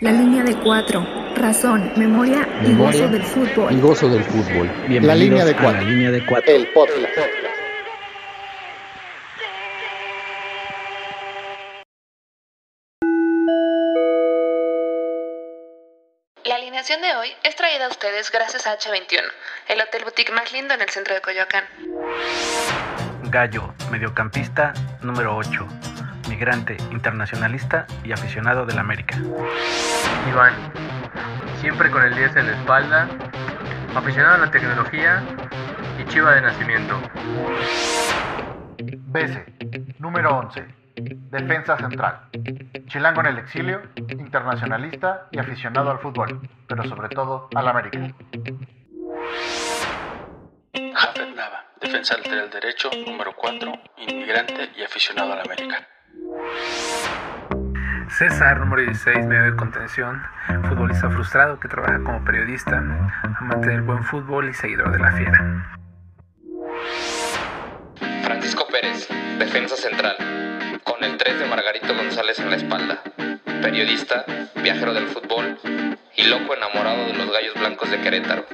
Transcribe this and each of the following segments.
La línea de cuatro. Razón, memoria, y Memoria gozo del fútbol. y gozo del fútbol. La línea de Bienvenidos a cuatro. La línea de cuatro. El podcast. La alineación de hoy es traída a ustedes gracias a H21, el hotel boutique más lindo en el centro de Coyoacán. Gallo, mediocampista número 8, migrante, internacionalista y aficionado del América. Iván, siempre con el 10 en la espalda, aficionado a la tecnología y chiva de nacimiento. BC, número 11, defensa central. Chilango en el exilio, internacionalista y aficionado al fútbol, pero sobre todo al América. Jafet Nava, defensa lateral derecho, número 4, inmigrante y aficionado al América. César, número 16, medio de contención, futbolista frustrado que trabaja como periodista, amante del buen fútbol y seguidor de la fiera. Francisco Pérez, defensa central, con el 3 de Margarito González en la espalda. Periodista, viajero del fútbol y loco enamorado de los gallos blancos de Querétaro.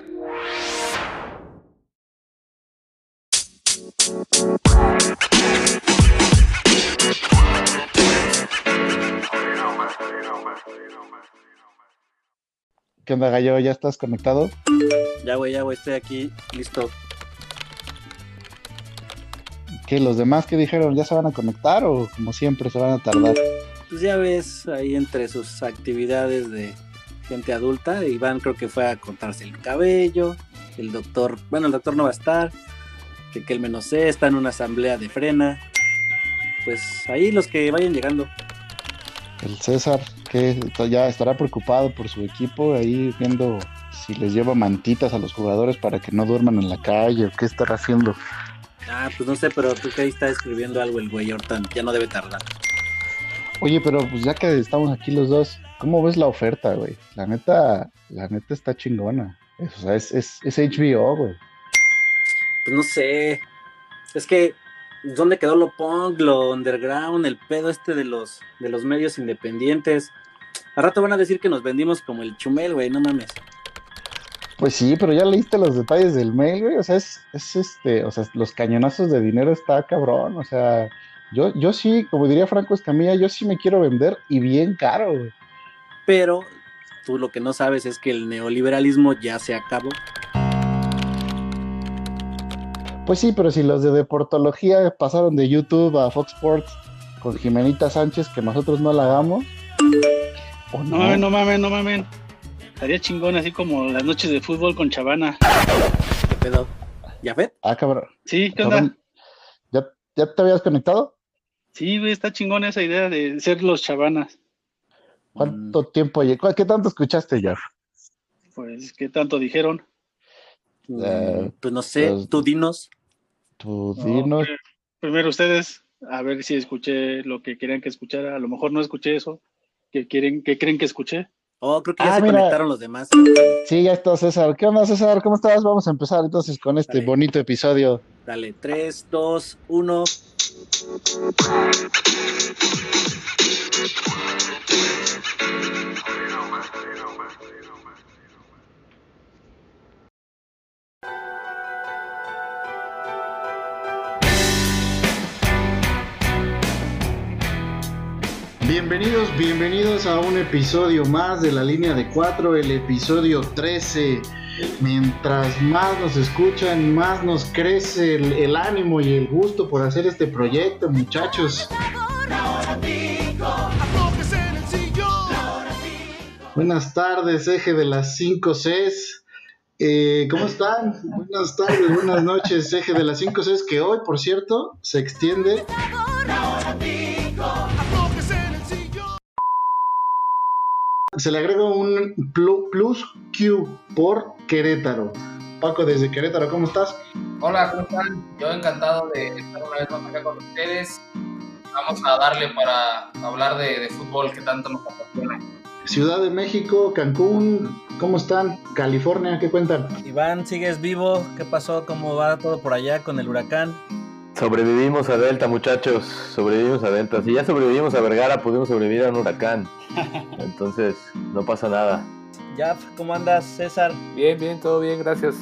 ¿Qué onda, Gallo? ¿Ya estás conectado? Ya, güey, ya, güey, estoy aquí, listo. ¿Qué? ¿Los demás que dijeron ya se van a conectar o como siempre se van a tardar? Pues ya ves, ahí entre sus actividades de gente adulta, Iván creo que fue a cortarse el cabello, el doctor, bueno, el doctor no va a estar, que, el menos sé, está en una asamblea de frena. Pues ahí los que vayan llegando. El César, que ya estará preocupado por su equipo, ahí viendo si les lleva mantitas a los jugadores para que no duerman en la calle o qué estará haciendo. Ah, pues no sé, pero creo que ahí está escribiendo algo el güey, ahorita ya no debe tardar. Oye, pero pues ya que estamos aquí los dos, ¿cómo ves la oferta, güey? La neta, la neta está chingona. O sea, es, es, es HBO, güey. Pues no sé, es que ¿dónde quedó lo punk, lo underground, el pedo este de los, de los medios independientes? A rato van a decir que nos vendimos como el chumel, güey, no mames. Pues sí, pero ya leíste los detalles del mail, güey. O sea, es, es este, o sea, los cañonazos de dinero está cabrón. O sea, yo, yo sí, como diría Franco Escamilla, yo sí me quiero vender y bien caro, güey. Pero tú lo que no sabes es que el neoliberalismo ya se acabó. Pues sí, pero si los de deportología pasaron de YouTube a Fox Sports con Jimenita Sánchez, que nosotros no la hagamos. ¿o No mames, no mames, no mames. Estaría chingón así como las noches de fútbol con Chavana. ¿Qué pedo? ¿Ya ves? Ah, cabrón. Sí, ¿qué onda? Cabrón. ¿Ya, ¿Ya te habías conectado? Sí, güey, está chingón esa idea de ser los Chavanas. ¿Cuánto tiempo? lle- cu- ¿Qué tanto escuchaste, Jeff? Pues, ¿qué tanto dijeron? Eh, Pues no sé, pues- tú dinos. Tú No, dinos. pri- primero ustedes, a ver si escuché lo que querían que escuchara. A lo mejor no escuché eso. ¿Qué quieren, qué creen que escuché? Oh, creo que ya Ah, se mira. conectaron los demás. Sí, ya está César. ¿Qué onda, César? ¿Cómo estás? Vamos a empezar entonces con este Dale. bonito episodio. Dale, 3, 2, 1. Bienvenidos, bienvenidos a un episodio más de la línea de cuatro, el episodio 13. Mientras más nos escuchan, más nos crece el, el ánimo y el gusto por hacer este proyecto, muchachos. Buenas tardes, eje de las 5 Cs. Eh, ¿Cómo están? Buenas tardes, buenas noches, eje de las 5 Cs, que hoy, por cierto, se extiende se le agrega un plu- plus Q por Querétaro. Paco, desde Querétaro, ¿cómo estás? Hola, ¿cómo están? Yo encantado de estar una vez más acá con ustedes. Vamos a darle para hablar de, de fútbol que tanto nos apasiona. Ciudad de México, Cancún, ¿cómo están? California, ¿qué cuentan? Iván, ¿sigues vivo? ¿Qué pasó? ¿Cómo va todo por allá con el huracán? Sobrevivimos a Delta, muchachos. Sobrevivimos a Delta. Si ya sobrevivimos a Vergara, pudimos sobrevivir a un huracán. Entonces, no pasa nada. Ya, ¿cómo andas, César? Bien, bien, todo bien, gracias.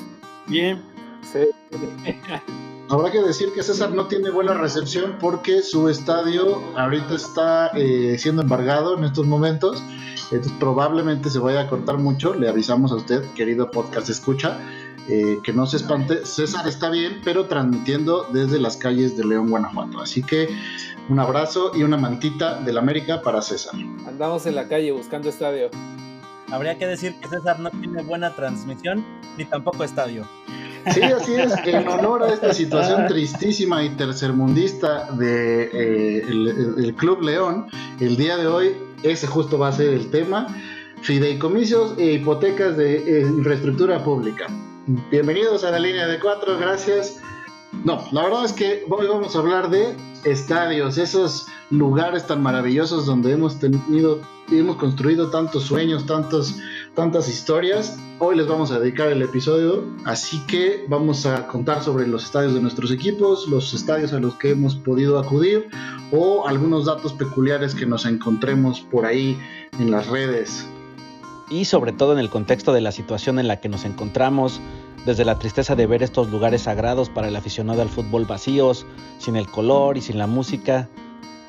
Bien. Sí. Habrá que decir que César no tiene buena recepción porque su estadio ahorita está eh, siendo embargado en estos momentos. Entonces probablemente se vaya a cortar mucho. Le avisamos a usted, querido podcast escucha, eh, que no se espante. César está bien, pero transmitiendo desde las calles de León, Guanajuato. Así que un abrazo y una mantita del América para César. Andamos en la calle buscando estadio. Habría que decir que César no tiene buena transmisión ni tampoco estadio. Sí, así es. En honor a esta situación tristísima y tercermundista de eh, el, el Club León, el día de hoy ese justo va a ser el tema. Fideicomisos e hipotecas de eh, infraestructura pública. Bienvenidos a la línea de cuatro, gracias. No, la verdad es que hoy vamos a hablar de estadios, esos lugares tan maravillosos donde hemos tenido y hemos construido tantos sueños, tantos, tantas historias. Hoy les vamos a dedicar el episodio, así que vamos a contar sobre los estadios de nuestros equipos, los estadios a los que hemos podido acudir o algunos datos peculiares que nos encontremos por ahí en las redes. Y sobre todo en el contexto de la situación en la que nos encontramos, desde la tristeza de ver estos lugares sagrados para el aficionado al fútbol vacíos, sin el color y sin la música,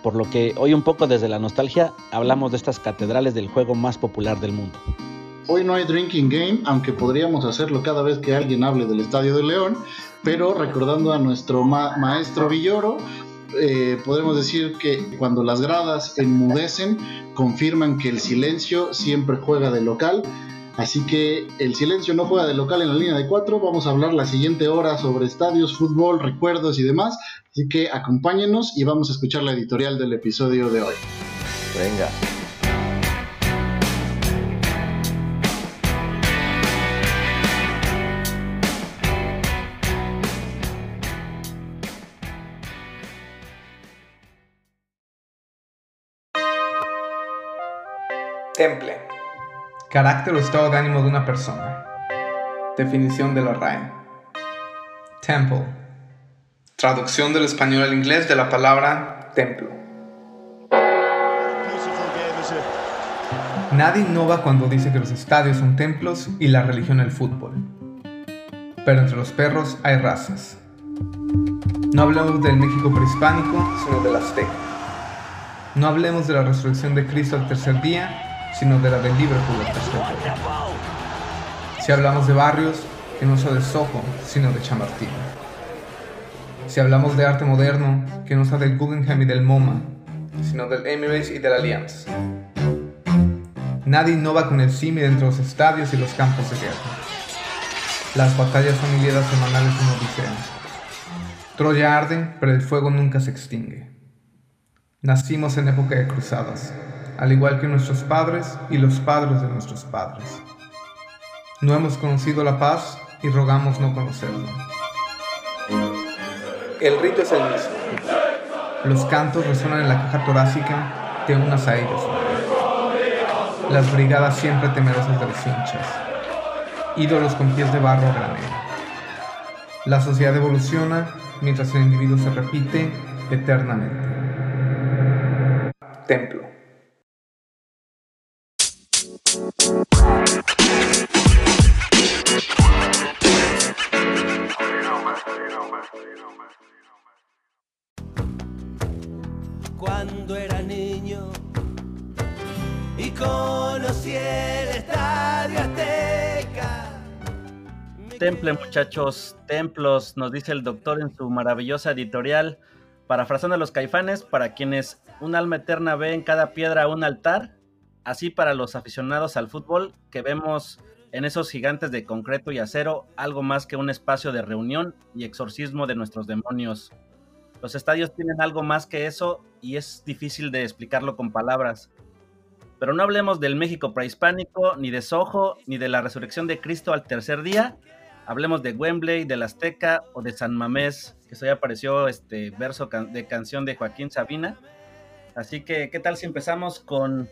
por lo que hoy un poco desde la nostalgia hablamos de estas catedrales del juego más popular del mundo. Hoy no hay drinking game, aunque podríamos hacerlo cada vez que alguien hable del Estadio de León, pero recordando a nuestro ma maestro Villoro, eh, podemos decir que cuando las gradas enmudecen, confirman que el silencio siempre juega de local. Así que el silencio no juega de local en la línea de cuatro. Vamos a hablar la siguiente hora sobre estadios, fútbol, recuerdos y demás. Así que acompáñenos y vamos a escuchar la editorial del episodio de hoy. Venga. Temple. Carácter o estado de ánimo de una persona. Definición de la RAE. Temple. Traducción del español al inglés de la palabra templo. Nadie innova cuando dice que los estadios son templos y la religión el fútbol. Pero entre los perros hay razas. No hablemos del México prehispánico, sino del azteca. No hablemos de la resurrección de Cristo al tercer día, sino de la del Liverpool tercer día. Si hablamos de barrios, que no sea de Soho, sino de Chamartín. Si hablamos de arte moderno, que no sea del Guggenheim y del MoMA, sino del Emirates y del Allianz. Nadie innova con el CIMI dentro de los estadios y los campos de guerra. Las batallas son ideas semanales en Odisea. Troya arde, pero el fuego nunca se extingue. Nacimos en época de cruzadas, al igual que nuestros padres y los padres de nuestros padres. No hemos conocido la paz y rogamos no conocerla. El rito es el mismo. Los cantos resuenan en la caja torácica, te unas a ellos. Las brigadas siempre temerosas de los hinchas. Ídolos con pies de barro a granero. La sociedad evoluciona mientras el individuo se repite eternamente. Templo. Cuando era niño y conocí el estadio Azteca. Temple, muchachos, templos, nos dice el doctor en su maravillosa editorial, parafraseando a los caifanes, para quienes un alma eterna ve en cada piedra un altar, así para los aficionados al fútbol, que vemos en esos gigantes de concreto y acero algo más que un espacio de reunión y exorcismo de nuestros demonios. Los estadios tienen algo más que eso y es difícil de explicarlo con palabras. Pero no hablemos del México prehispánico, ni de Soho, ni de la resurrección de Cristo al tercer día. Hablemos de Wembley, del Azteca o de San Mamés, que hoy apareció este verso de canción de Joaquín Sabina. Así que, ¿qué tal si empezamos con,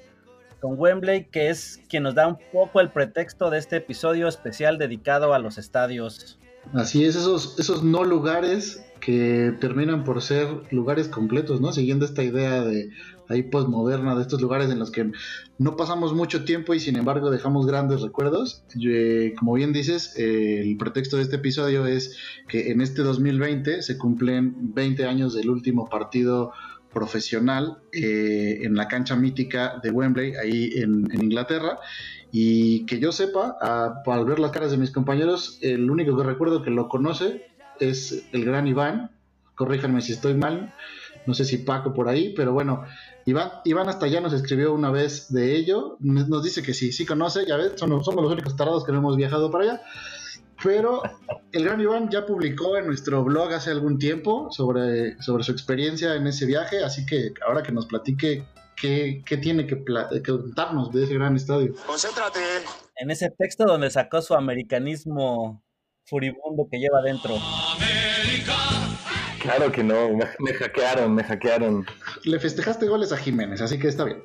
con Wembley, que es quien nos da un poco el pretexto de este episodio especial dedicado a los estadios? Así es, esos, esos no lugares que terminan por ser lugares completos, ¿no? Siguiendo esta idea de ahí postmoderna, de estos lugares en los que no pasamos mucho tiempo y sin embargo dejamos grandes recuerdos. Eh, como bien dices, eh, el pretexto de este episodio es que en este 2020 se cumplen 20 años del último partido profesional eh, en la cancha mítica de Wembley, ahí en, Inglaterra. Y que yo sepa, al ver las caras de mis compañeros, el único que recuerdo que lo conoce es el gran Iván. Corríjanme si estoy mal. No sé si Paco por ahí, pero bueno, Iván, Iván hasta ya nos escribió una vez de ello. Nos nos dice que sí, sí conoce, ya ves, somos, somos los únicos tarados que no hemos viajado para allá. Pero el gran Iván ya publicó en nuestro blog hace algún tiempo sobre, sobre su experiencia en ese viaje, así que ahora que nos platique qué, qué tiene que, contarnos de ese gran estadio. Concéntrate. En ese texto donde sacó su americanismo furibundo que lleva dentro. Claro que no, me, me hackearon, me hackearon. Le festejaste goles a Jiménez, así que está bien.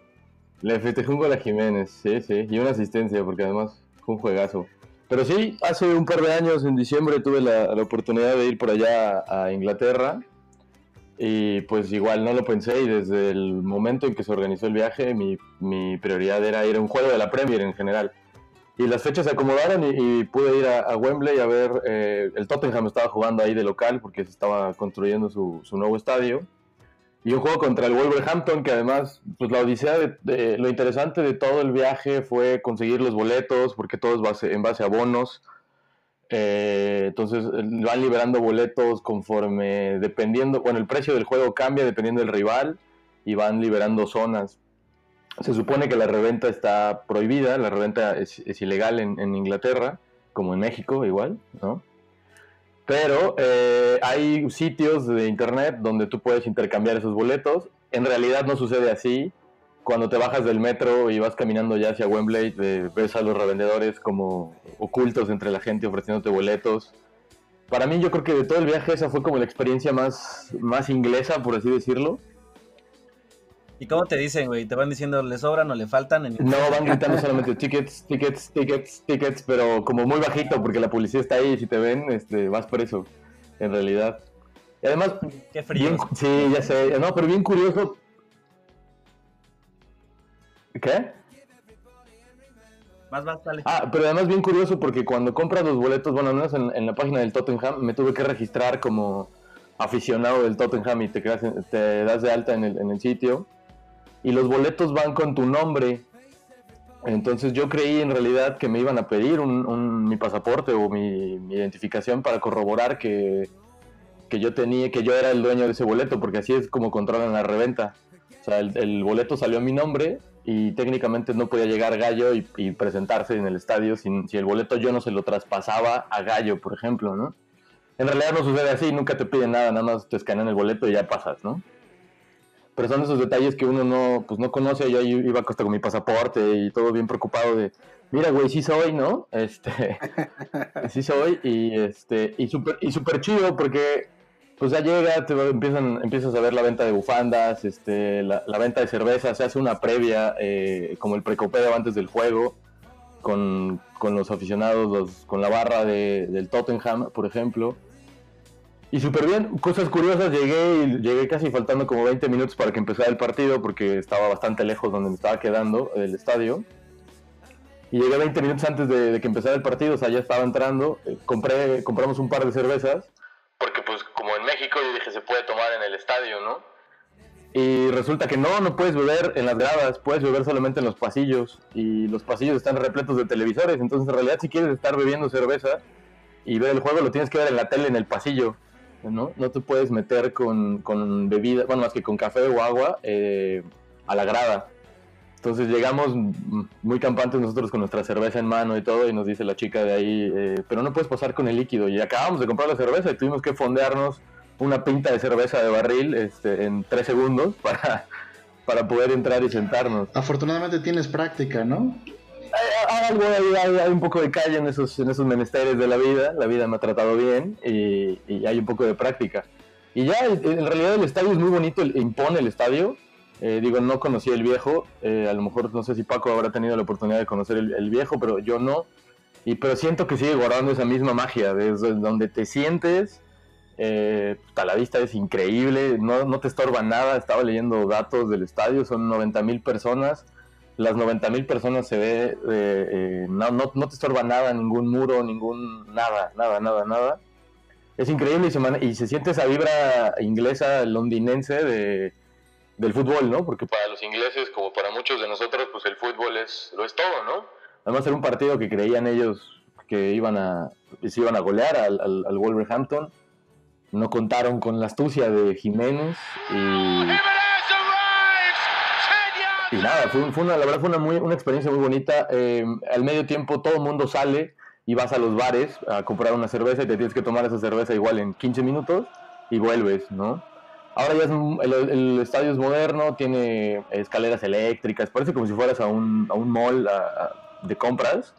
Le festejé un gol a Jiménez, sí, sí, y una asistencia, porque además fue un juegazo. Pero sí, hace un par de años, en diciembre, tuve la, la oportunidad de ir por allá a Inglaterra. Y pues igual no lo pensé y desde el momento en que se organizó el viaje, mi, mi prioridad era ir a un juego de la Premier en general. Y las fechas se acomodaron y, pude ir a, a Wembley a ver, eh, el Tottenham estaba jugando ahí de local porque se estaba construyendo su, su nuevo estadio. Y un juego contra el Wolverhampton, que además, pues la odisea de, lo interesante de todo el viaje fue conseguir los boletos, porque todo es base- en base a bonos. Eh, entonces van liberando boletos conforme, dependiendo, bueno, el precio del juego cambia dependiendo del rival y van liberando zonas. Se supone que la reventa está prohibida, la reventa es, ilegal en Inglaterra, como en México igual, ¿no? Pero eh, hay sitios de internet donde tú puedes intercambiar esos boletos. En realidad no sucede así. Cuando te bajas del metro y vas caminando ya hacia Wembley, eh, ves a los revendedores como ocultos entre la gente ofreciéndote boletos. Para mí yo creo que de todo el viaje esa fue como la experiencia más, más inglesa, por así decirlo. ¿Y cómo te dicen, güey? ¿Te van diciendo le sobran o le faltan? En No, van gritando solamente tickets, tickets, tickets, tickets, pero como muy bajito porque la policía está ahí y si te ven, este, vas preso, en realidad. Y además, Qué frío. bien- sí, ya sé, no, pero bien curioso. ¿Qué? Más, más, dale. Ah, pero además bien curioso porque cuando compras los boletos, bueno, al menos en, en la página del Tottenham, me tuve que registrar como aficionado del Tottenham y te, en- te das de alta en el, en el sitio. Y los boletos van con tu nombre. Entonces yo creí en realidad que me iban a pedir un, mi pasaporte o mi, identificación para corroborar que, que yo tenía, que yo era el dueño de ese boleto, porque así es como controlan la reventa. O sea, el, el boleto salió a mi nombre y técnicamente no podía llegar Gallo y, y presentarse en el estadio sin, si el boleto yo no se lo traspasaba a Gallo, por ejemplo, ¿no? En realidad no sucede así, nunca te piden nada, nada más te escanean el boleto y ya pasas, ¿no? Pero son esos detalles que uno no, pues no conoce. Yo iba hasta con mi pasaporte y todo bien preocupado de, mira, güey, sí soy, ¿no? Este, sí soy y este, y súper y super chido porque pues ya llega, te empiezan, empiezas a ver la venta de bufandas, este, la, la venta de cerveza, se hace una previa, eh, como el precopeo antes del juego, con, con los aficionados, los, con la barra de- del Tottenham, por ejemplo. Y súper bien, cosas curiosas, llegué y llegué casi faltando como 20 minutos para que empezara el partido porque estaba bastante lejos donde me estaba quedando el estadio. Y llegué 20 minutos antes de, de que empezara el partido, o sea, ya estaba entrando. eh, compré, compramos un par de cervezas, porque pues como en México yo dije se puede tomar en el estadio, ¿no? Y resulta que no, no puedes beber en las gradas, puedes beber solamente en los pasillos. Y los pasillos están repletos de televisores, entonces en realidad si quieres estar bebiendo cerveza y ver el juego lo tienes que ver en la tele en el pasillo, ¿no? No te puedes meter con, con bebida, bueno, más que con café o agua eh, a la grada. Entonces llegamos muy campantes nosotros con nuestra cerveza en mano y todo y nos dice la chica de ahí, eh, pero no puedes pasar con el líquido. Y acabamos de comprar la cerveza y tuvimos que fondearnos una pinta de cerveza de barril este, en tres segundos para, para poder entrar y sentarnos. Afortunadamente tienes práctica, ¿no? Algo, hay, hay- hay un poco de calle en esos, en esos menesteres de la vida, la vida me ha tratado bien y, y hay un poco de práctica. Y ya, en realidad el estadio es muy bonito, impone el estadio. Eh, digo, no conocí el viejo, eh, a lo mejor no sé si Paco habrá tenido la oportunidad de conocer el, el viejo, pero yo no. Y, pero siento que sigue guardando esa misma magia, desde donde te sientes, eh, la vista es increíble, no, no te estorba nada, estaba leyendo datos del estadio, son 90 mil personas, las 90 mil personas se ve, eh, eh, no, no, no, te estorba nada, ningún muro, ningún, nada, nada, nada, nada. Es increíble y se, y se siente esa vibra inglesa, londinense de, del fútbol, ¿no? Porque para los ingleses, como para muchos de nosotros, pues el fútbol es, lo es todo, ¿no? Además era un partido que creían ellos que iban a, se iban a golear al, al, al Wolverhampton. No contaron con la astucia de Jiménez y y nada, fue, una, la verdad fue una, muy, una experiencia muy bonita. Eh, al medio tiempo todo el mundo sale y vas a los bares a comprar una cerveza y te tienes que tomar esa cerveza igual en 15 minutos y vuelves, ¿no? Ahora ya es, el, el, estadio es moderno, tiene escaleras eléctricas, parece como si fueras a un, a un mall de compras,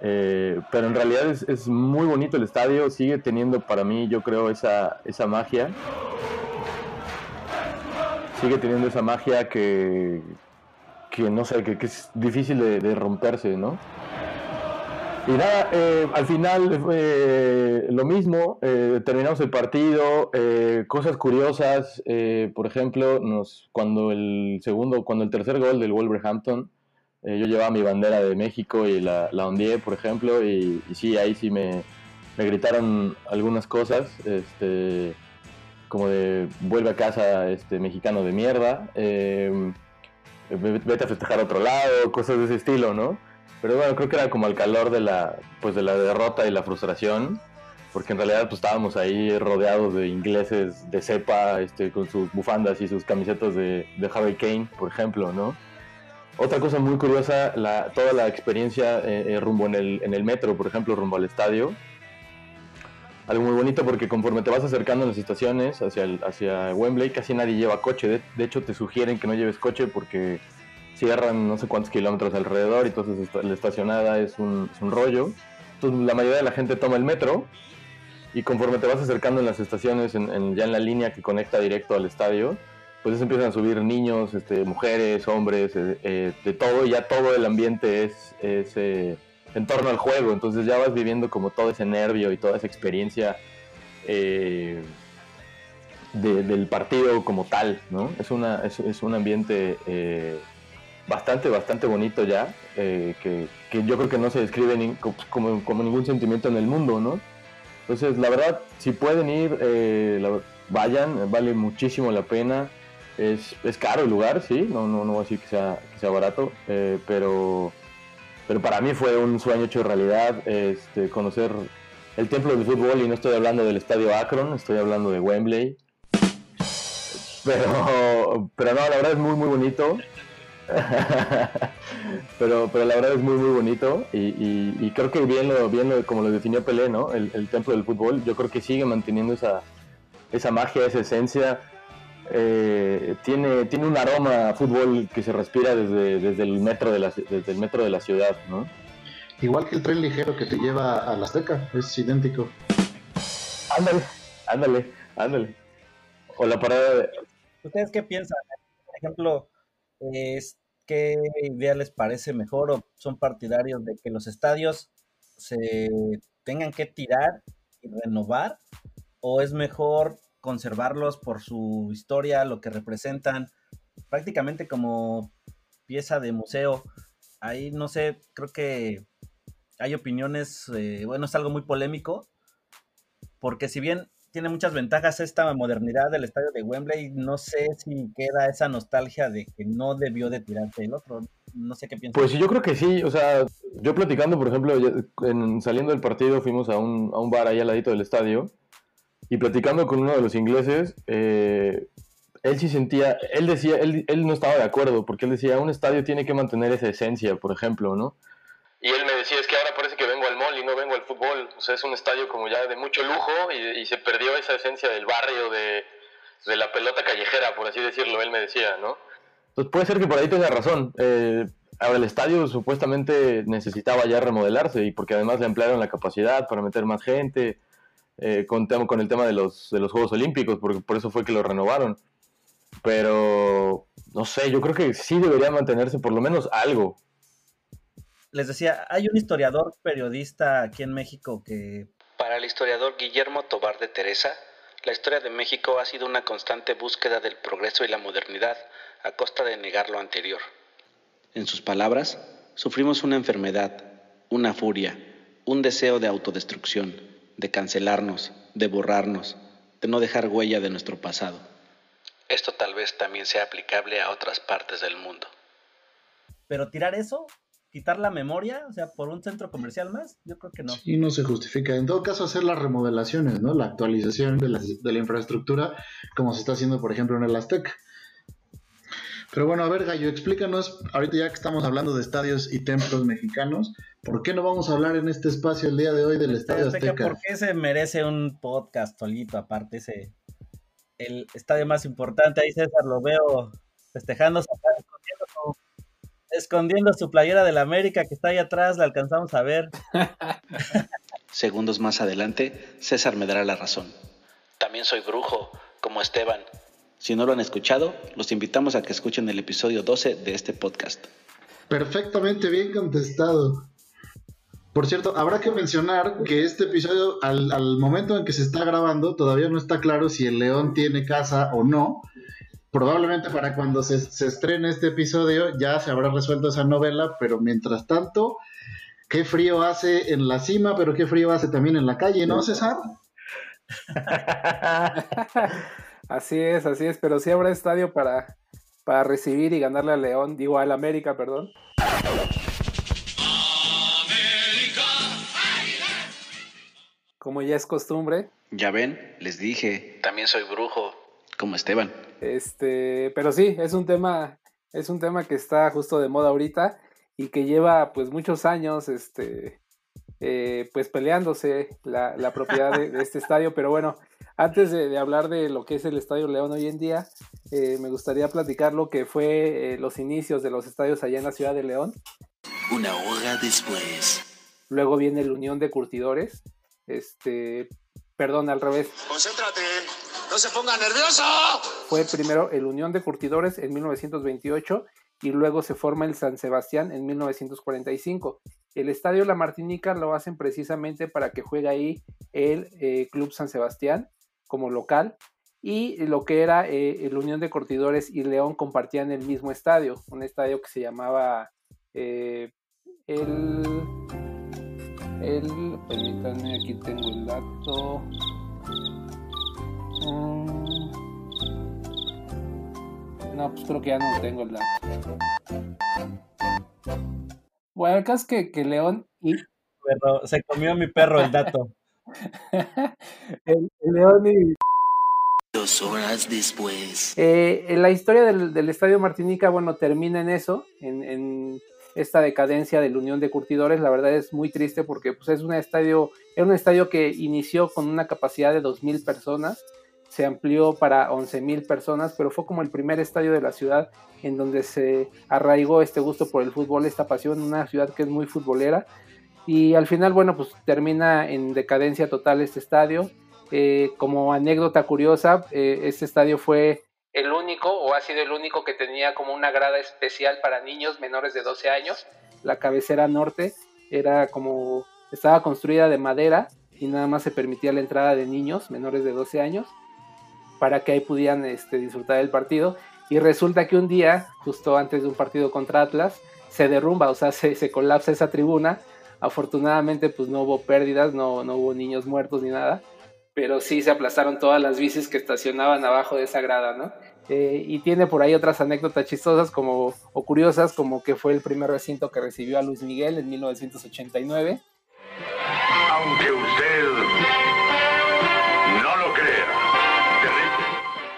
eh, pero en realidad es, es, muy bonito el estadio, sigue teniendo para mí yo creo esa, esa magia, sigue teniendo esa magia que, que no sé, que, es difícil de, romperse, ¿no? Y nada, eh, al final fue lo mismo, eh, terminamos el partido, eh, cosas curiosas, eh, por ejemplo, nos, cuando el segundo, cuando el tercer gol del Wolverhampton, eh, yo llevaba mi bandera de México y la, la ondeé, por ejemplo, y, y, sí, ahí sí me, me gritaron algunas cosas, este, como de vuelve a casa este mexicano de mierda. Eh, vete a festejar a otro lado, cosas de ese estilo, ¿no? Pero bueno, creo que era como el calor de la, pues de la derrota y la frustración, porque en realidad pues estábamos ahí rodeados de ingleses de cepa, este, con sus bufandas y sus camisetas de, de Harry Kane, por ejemplo, ¿no? Otra cosa muy curiosa, la, toda la experiencia eh, rumbo en el, en el metro, por ejemplo, rumbo al estadio. Algo muy bonito porque conforme te vas acercando en las estaciones hacia, hacia Wembley, casi nadie lleva coche. De, hecho, te sugieren que no lleves coche porque cierran no sé cuántos kilómetros alrededor y entonces la estacionada es un, es un rollo. Entonces la mayoría de la gente toma el metro y conforme te vas acercando en las estaciones, en, ya en la línea que conecta directo al estadio, pues empiezan a subir niños, este, mujeres, hombres, eh, eh, de todo, y ya todo el ambiente es, es eh, en torno al juego, entonces ya vas viviendo como todo ese nervio y toda esa experiencia eh, de, del partido como tal, ¿no? Es, una, es, un ambiente eh, bastante, bastante bonito ya, eh, que, yo creo que no se describe como, como, ningún sentimiento en el mundo, ¿no? Entonces, la verdad, si pueden ir, vayan, vale muchísimo la pena. Es, es caro el lugar, sí, no, no, no voy a decir que sea, que sea barato, pero pero para mí fue un sueño hecho realidad este, conocer el templo del fútbol y no estoy hablando del estadio Akron, estoy hablando de Wembley. Pero, pero no, la verdad es muy, muy bonito. pero, pero la verdad es muy, muy bonito y, creo que bien, lo, bien lo, como lo definió Pelé, ¿no? El, el, templo del fútbol, yo creo que sigue manteniendo esa, esa magia, esa esencia. Eh, tiene, tiene un aroma a fútbol que se respira desde, desde, el metro de la, desde el metro de la ciudad, ¿no? Igual que el tren ligero que te lleva a la Azteca, es idéntico. Ándale, ándale, ándale. O la parada de... ¿Ustedes qué piensan? Por ejemplo, es, ¿qué idea les parece mejor o son partidarios de que los estadios se tengan que tirar y renovar? ¿O es mejor conservarlos por su historia, lo que representan, prácticamente como pieza de museo. Ahí no sé, creo que hay opiniones, eh, bueno, es algo muy polémico, porque si bien tiene muchas ventajas esta modernidad del estadio de Wembley, no sé si queda esa nostalgia de que no debió de tirarse el otro. No sé qué piensas. Pues yo creo que sí, o sea, yo platicando, por ejemplo, en, saliendo del partido fuimos a un, a un bar ahí al ladito del estadio y platicando con uno de los ingleses, eh, él sí sentía, él decía, él, él, no estaba de acuerdo, porque él decía, un estadio tiene que mantener esa esencia, por ejemplo, ¿no? Y él me decía, es que ahora parece que vengo al mall y no vengo al fútbol, o sea, es un estadio como ya de mucho lujo y, y se perdió esa esencia del barrio, de, de, la pelota callejera, por así decirlo, él me decía, ¿no? Entonces puede ser que por ahí tenga razón. Eh, ahora, el estadio supuestamente necesitaba ya remodelarse y porque además le ampliaron la capacidad para meter más gente, eh, con, con, el tema de los, de los Juegos Olímpicos, porque por eso fue que lo renovaron. Pero, no sé, yo creo que sí debería mantenerse por lo menos algo. les decía, hay un historiador periodista aquí en México que... Para el historiador Guillermo Tobar de Teresa, la historia de México ha sido una constante búsqueda del progreso y la modernidad a costa de negar lo anterior. En sus palabras, sufrimos una enfermedad, una furia, un deseo de autodestrucción, de cancelarnos, de borrarnos, de no dejar huella de nuestro pasado. Esto tal vez también sea aplicable a otras partes del mundo. Pero tirar eso, quitar la memoria, o sea, por un centro comercial más, yo creo que no. Y no se justifica. En todo caso, hacer las remodelaciones, ¿no? La actualización de la, de la infraestructura, como se está haciendo, por ejemplo, en el Azteca. Pero bueno, a ver, Gallo, explícanos, ahorita ya que estamos hablando de estadios y templos mexicanos, ¿por qué no vamos a hablar en este espacio el día de hoy del Estadio Azteca? ¿Por qué se merece un podcast solito, aparte ese, el estadio más importante? Ahí César lo veo festejando, escondiendo su, escondiendo su playera del América que está ahí atrás, la alcanzamos a ver. Segundos más adelante, César me dará la razón. También soy brujo, como Esteban, si no lo han escuchado, los invitamos a que escuchen el episodio 12 de este podcast. Perfectamente bien contestado. Por cierto, habrá que mencionar que este episodio, al, momento en que se está grabando, todavía no está claro si el león tiene casa o no. Probablemente para cuando se, se estrene este episodio ya se habrá resuelto esa novela, pero mientras tanto, qué frío hace en la cima, pero qué frío hace también en la calle, ¿no, César? Así es, así es, pero sí habrá estadio para, para recibir y ganarle al León, digo al América, perdón. Como ya es costumbre. Ya ven, les dije, también soy brujo, como Esteban. Este, pero sí, es un tema, es un tema que está justo de moda ahorita y que lleva pues muchos años, este, eh, pues peleándose la, la propiedad de, este estadio, pero bueno, antes de, hablar de lo que es el Estadio León hoy en día, eh, me gustaría platicar lo que fue eh, los inicios de los estadios allá en la ciudad de León. Una hora después. Luego viene el Unión de Curtidores. Este, perdón, al revés. Concéntrate, no se ponga nervioso. Fue primero el Unión de Curtidores en 1928 y luego se forma el San Sebastián en 1945. El Estadio La Martinica lo hacen precisamente para que juegue ahí el eh, Club San Sebastián como local y lo que era eh, el Unión de Cortidores y León compartían el mismo estadio, un estadio que se llamaba eh, el, el, permítanme, aquí tengo el dato. Mm, no, pues creo que ya no tengo el dato. Bueno, el caso es que, que León y... se comió mi perro el dato. el, León y Dos horas después. Eh, la historia del, Estadio Martinica, bueno, termina en eso, en, esta decadencia de la Unión de Curtidores. La verdad es muy triste porque pues, es un estadio, era un estadio que inició con una capacidad de 2.000 personas, se amplió para 11.000 personas, pero fue como el primer estadio de la ciudad en donde se arraigó este gusto por el fútbol, esta pasión, una ciudad que es muy futbolera. Y al final, bueno, pues termina en decadencia total este estadio eh, como anécdota curiosa, eh, este estadio fue el único o ha sido el único que tenía como una grada especial para niños menores de 12 años. La cabecera norte era como estaba construida de madera y nada más se permitía la entrada de niños menores de 12 años para que ahí pudieran este, disfrutar del partido. Y resulta que un día, justo antes de un partido contra Atlas, se derrumba, o sea, se, se colapsa esa tribuna. Afortunadamente, pues no hubo pérdidas, no, no hubo niños muertos ni nada pero sí se aplastaron todas las bicis que estacionaban abajo de esa grada, ¿no? Eh, y tiene por ahí otras anécdotas chistosas como, o curiosas, como que fue el primer recinto que recibió a Luis Miguel en 1989. Aunque usted no lo crea.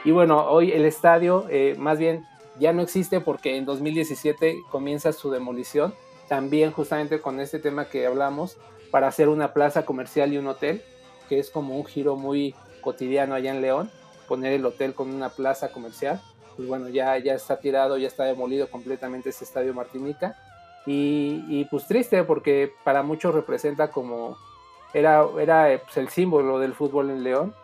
Y bueno, hoy el estadio eh, más bien ya no existe porque en 2017 comienza su demolición, también justamente con este tema que hablamos, para hacer una plaza comercial y un hotel que es como un giro muy cotidiano allá en León, poner el hotel con una plaza comercial. Pues bueno, ya, ya está tirado, ya está demolido completamente ese estadio Martinica. Y, pues triste porque para muchos representa como era, era pues, el símbolo del fútbol en León.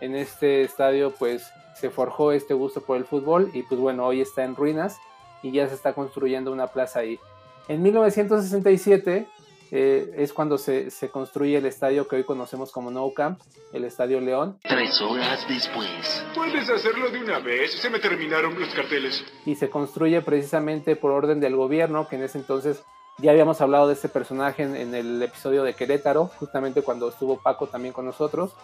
En este estadio pues se forjó este gusto por el fútbol y pues bueno, hoy está en ruinas y ya se está construyendo una plaza ahí. En 1967 eh, es cuando se, se, construye el estadio que hoy conocemos como Nou Camp, el Estadio León. Tres horas después. Puedes hacerlo de una vez, se me terminaron los carteles. Y se construye precisamente por orden del gobierno, que en ese entonces ya habíamos hablado de este personaje en, en el episodio de Querétaro, justamente cuando estuvo Paco también con nosotros.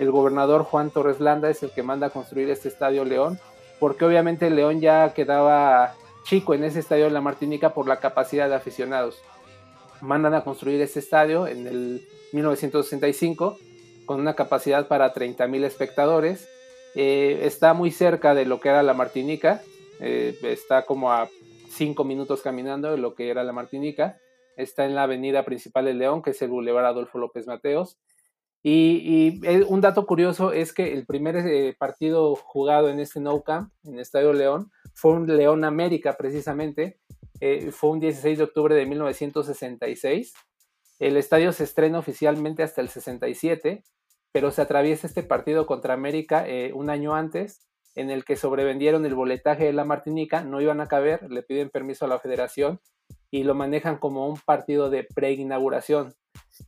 El gobernador Juan Torres Landa es el que manda a construir este Estadio León, porque obviamente León ya quedaba chico en ese estadio de la Martinica por la capacidad de aficionados mandan a construir este estadio en el 1965 con una capacidad para 30.000 espectadores. Eh, está muy cerca de lo que era la Martinica, eh, está como a 5 minutos caminando de lo que era la Martinica. Está en la avenida principal de León, que es el Boulevard Adolfo López Mateos. Y, y un dato curioso es que el primer eh, partido jugado en este No Camp, en Estadio León, fue un León América precisamente, eh, fue un 16 de octubre de 1966. El estadio se estrena oficialmente hasta el 67, pero se atraviesa este partido contra América eh, un año antes, en el que sobrevendieron el boletaje de la Martinica, no iban a caber, le piden permiso a la federación y lo manejan como un partido de preinauguración.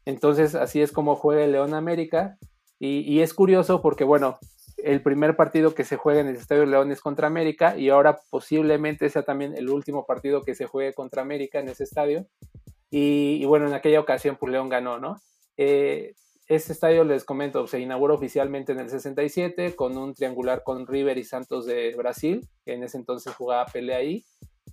Entonces, así es como juega el León América. Y, y es curioso porque, bueno, el primer partido que se juega en el Estadio León es contra América y ahora posiblemente sea también el último partido que se juegue contra América en ese estadio. Y, bueno, en aquella ocasión pues León ganó, ¿no? Eh, este estadio, les comento, se inauguró oficialmente en el 67 con un triangular con River y Santos de Brasil, que en ese entonces jugaba pelea ahí.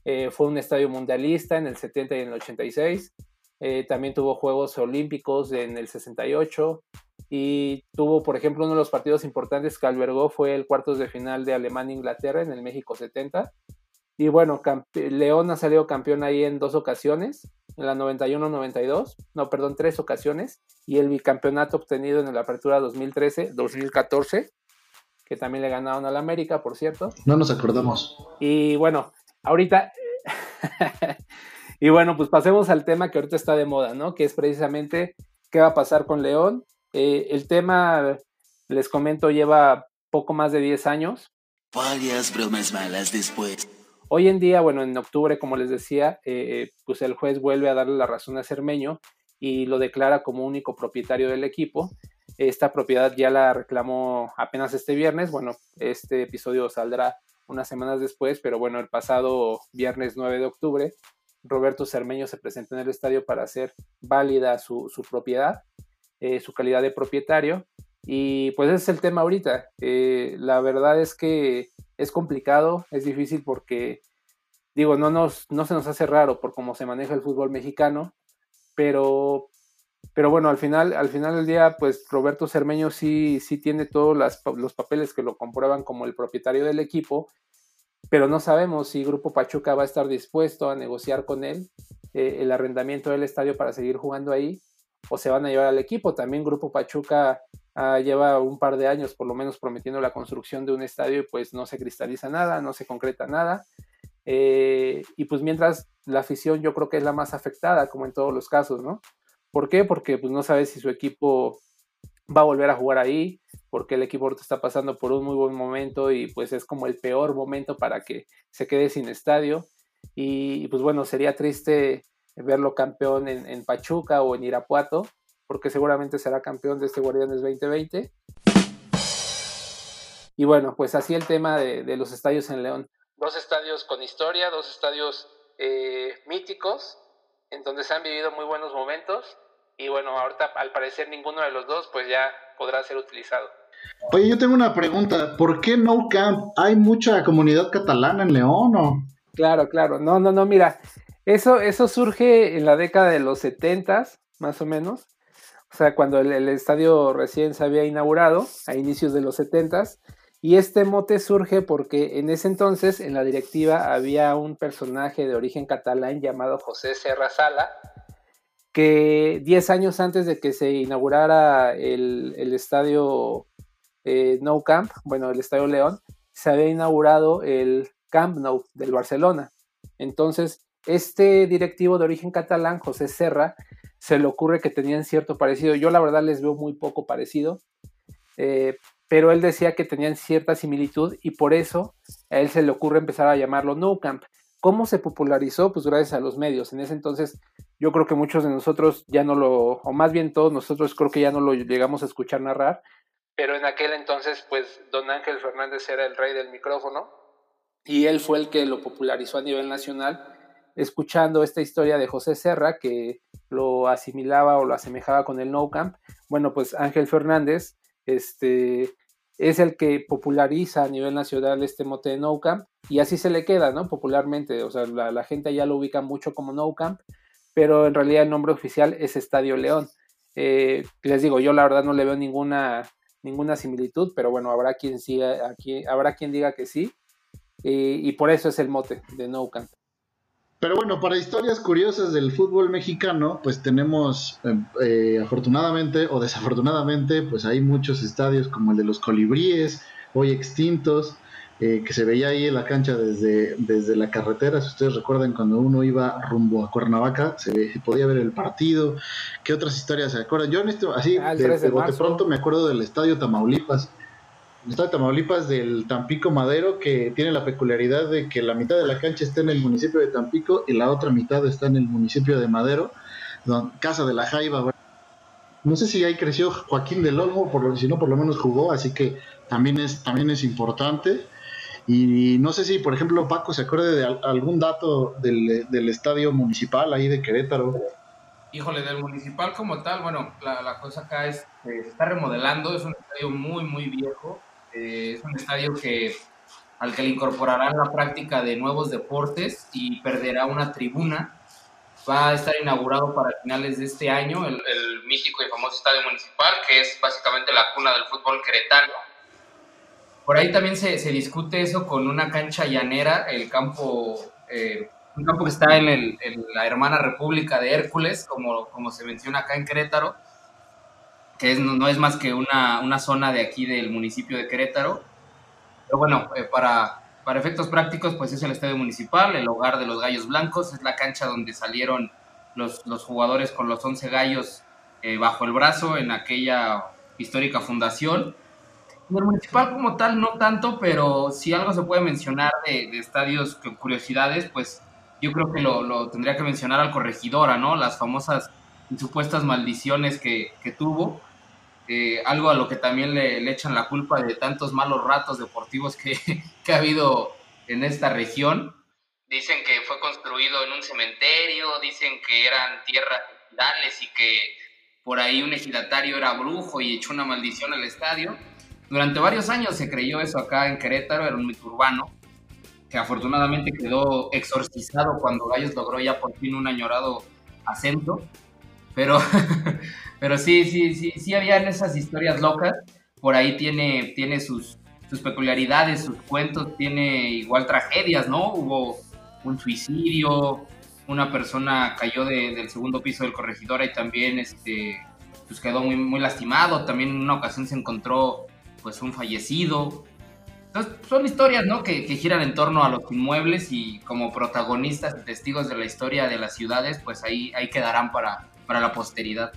Eh, fue un estadio mundialista en el 70 y en el 86. Eh, también tuvo Juegos Olímpicos en el 68 y tuvo, por ejemplo, uno de los partidos importantes que albergó fue el cuartos de final de Alemania-Inglaterra en el México 70. Y bueno, León ha salido campeón ahí en dos ocasiones, en la 91-92, no, perdón, tres ocasiones, y el bicampeonato obtenido en la apertura 2013-2014, que también le ganaron al América, por cierto. No nos acordamos. Y bueno, ahorita... y bueno, pues pasemos al tema que ahorita está de moda, ¿no? Que es precisamente qué va a pasar con León eh, el tema, les comento, lleva poco más de 10 años. Varias bromas malas después. Hoy en día, bueno, en octubre, como les decía, eh, pues el juez vuelve a darle la razón a Cermeño y lo declara como único propietario del equipo. Esta propiedad ya la reclamó apenas este viernes. Bueno, este episodio saldrá unas semanas después, pero bueno, el pasado viernes 9 de octubre, Roberto Cermeño se presentó en el estadio para hacer válida su, su propiedad eh, su calidad de propietario. Y pues ese es el tema ahorita. Eh, la verdad es que es complicado, es difícil porque, digo, no, nos, no se nos hace raro por cómo se maneja el fútbol mexicano, pero, pero bueno, al final, al final del día, pues Roberto Cermeño sí, sí tiene todos los papeles que lo comprueban como el propietario del equipo, pero no sabemos si Grupo Pachuca va a estar dispuesto a negociar con él eh, el arrendamiento del estadio para seguir jugando ahí o se van a llevar al equipo. También Grupo Pachuca ah, lleva un par de años por lo menos prometiendo la construcción de un estadio y pues no se cristaliza nada, no se concreta nada. Eh, y pues mientras la afición yo creo que es la más afectada, como en todos los casos, ¿no? ¿Por qué? Porque pues no sabe si su equipo va a volver a jugar ahí, porque el equipo está pasando por un muy buen momento y pues es como el peor momento para que se quede sin estadio. y pues bueno, sería triste verlo campeón en, Pachuca o en Irapuato, porque seguramente será campeón de este Guardianes 2020. Y bueno, pues así el tema de, los estadios en León. Dos estadios con historia, dos estadios eh, míticos, en donde se han vivido muy buenos momentos. Y bueno, ahorita al parecer ninguno de los dos pues ya podrá ser utilizado. Oye, yo tengo una pregunta. ¿Por qué No Camp? ¿Hay mucha comunidad catalana en León o...? Claro, claro. No, no, no, mira. Eso, eso surge en la década de los 70, más o menos. O sea, cuando el, estadio recién se había inaugurado, a inicios de los 70. Y este mote surge porque en ese entonces en la directiva había un personaje de origen catalán llamado José Serra Sala, que 10 años antes de que se inaugurara el, estadio eh, No Camp, bueno, el estadio León, se había inaugurado el Camp Nou del Barcelona. Entonces, este directivo de origen catalán, José Serra, se le ocurre que tenían cierto parecido. Yo la verdad les veo muy poco parecido, eh, pero él decía que tenían cierta similitud y por eso a él se le ocurre empezar a llamarlo No Camp, ¿Cómo se popularizó? Pues gracias a los medios. En ese entonces yo creo que muchos de nosotros ya no lo, o más bien todos nosotros creo que ya no lo llegamos a escuchar narrar, pero en aquel entonces pues don Ángel Fernández era el rey del micrófono y él fue el que lo popularizó a nivel nacional, escuchando esta historia de José Serra que lo asimilaba o lo asemejaba con el No Camp. Bueno, pues Ángel Fernández este, es el que populariza a nivel nacional este mote de No Camp y así se le queda, ¿no? Popularmente, o sea, la, gente ya lo ubica mucho como No Camp, pero en realidad el nombre oficial es Estadio León. Eh, les digo, yo la verdad no le veo ninguna, ninguna similitud, pero bueno, habrá quien siga, aquí, quien diga que sí, y por eso es el mote de No Camp. Pero bueno, para historias curiosas del fútbol mexicano, pues tenemos, eh, eh, afortunadamente o desafortunadamente, pues hay muchos estadios como el de los colibríes, hoy extintos, eh, que se veía ahí en la cancha desde, desde la carretera. Si ustedes recuerdan, cuando uno iba rumbo a Cuernavaca, se, podía ver el partido. ¿Qué otras historias se acuerdan? Yo en esto, así, ah, de, de pronto me acuerdo del estadio Tamaulipas de Tamaulipas del Tampico Madero, que tiene la peculiaridad de que la mitad de la cancha está en el municipio de Tampico y la otra mitad está en el municipio de Madero, Casa de la Jaiba. No sé si ahí creció Joaquín del Olmo, por, si no, por lo menos jugó, así que también es, también es importante. Y no sé si, por ejemplo, Paco se acuerde de algún dato del, del estadio municipal ahí de Querétaro. Híjole, del municipal como tal, bueno, la, la cosa acá es que se está remodelando, es un estadio muy, muy viejo, eh, es un estadio que al que le incorporarán la práctica de nuevos deportes y perderá una tribuna. Va a estar inaugurado para finales de este año el, mítico y famoso estadio municipal, que es básicamente la cuna del fútbol queretano. Por ahí también se, se discute eso con una cancha llanera, el campo, eh, un campo que está en, el, en, la hermana República de Hércules, como, como se menciona acá en Querétaro, que no, es más que una, una, zona de aquí del municipio de Querétaro. Pero bueno, eh, para, para efectos prácticos, pues es el estadio municipal, el hogar de los gallos blancos, es la cancha donde salieron los, los jugadores con los 11 gallos eh, bajo el brazo en aquella histórica fundación. el municipal como tal no tanto, pero si algo se puede mencionar de, estadios con curiosidades, pues yo creo que lo, lo, tendría que mencionar al corregidora, ¿no? Las famosas supuestas maldiciones que, que tuvo eh, algo a lo que también le, echan la culpa de tantos malos ratos deportivos que, que, ha habido en esta región. Dicen que fue construido en un cementerio, dicen que eran tierras ejidales y que por ahí un ejidatario era brujo y echó una maldición al estadio. Durante varios años se creyó eso acá en Querétaro, era un mito urbano, que afortunadamente quedó exorcizado cuando Gallos logró ya por fin un añorado ascenso. Pero Pero sí, sí, sí, sí habían esas historias locas. Por ahí tiene, tiene sus, sus peculiaridades, sus cuentos, tiene igual tragedias, ¿no? Hubo un suicidio, una persona cayó del segundo piso del corregidor y también este, pues quedó muy, muy lastimado. También en una ocasión se encontró pues un fallecido. Entonces, son historias, ¿no? Que, que, giran en torno a los inmuebles y como protagonistas y testigos de la historia de las ciudades, pues ahí, ahí quedarán para, para la posteridad.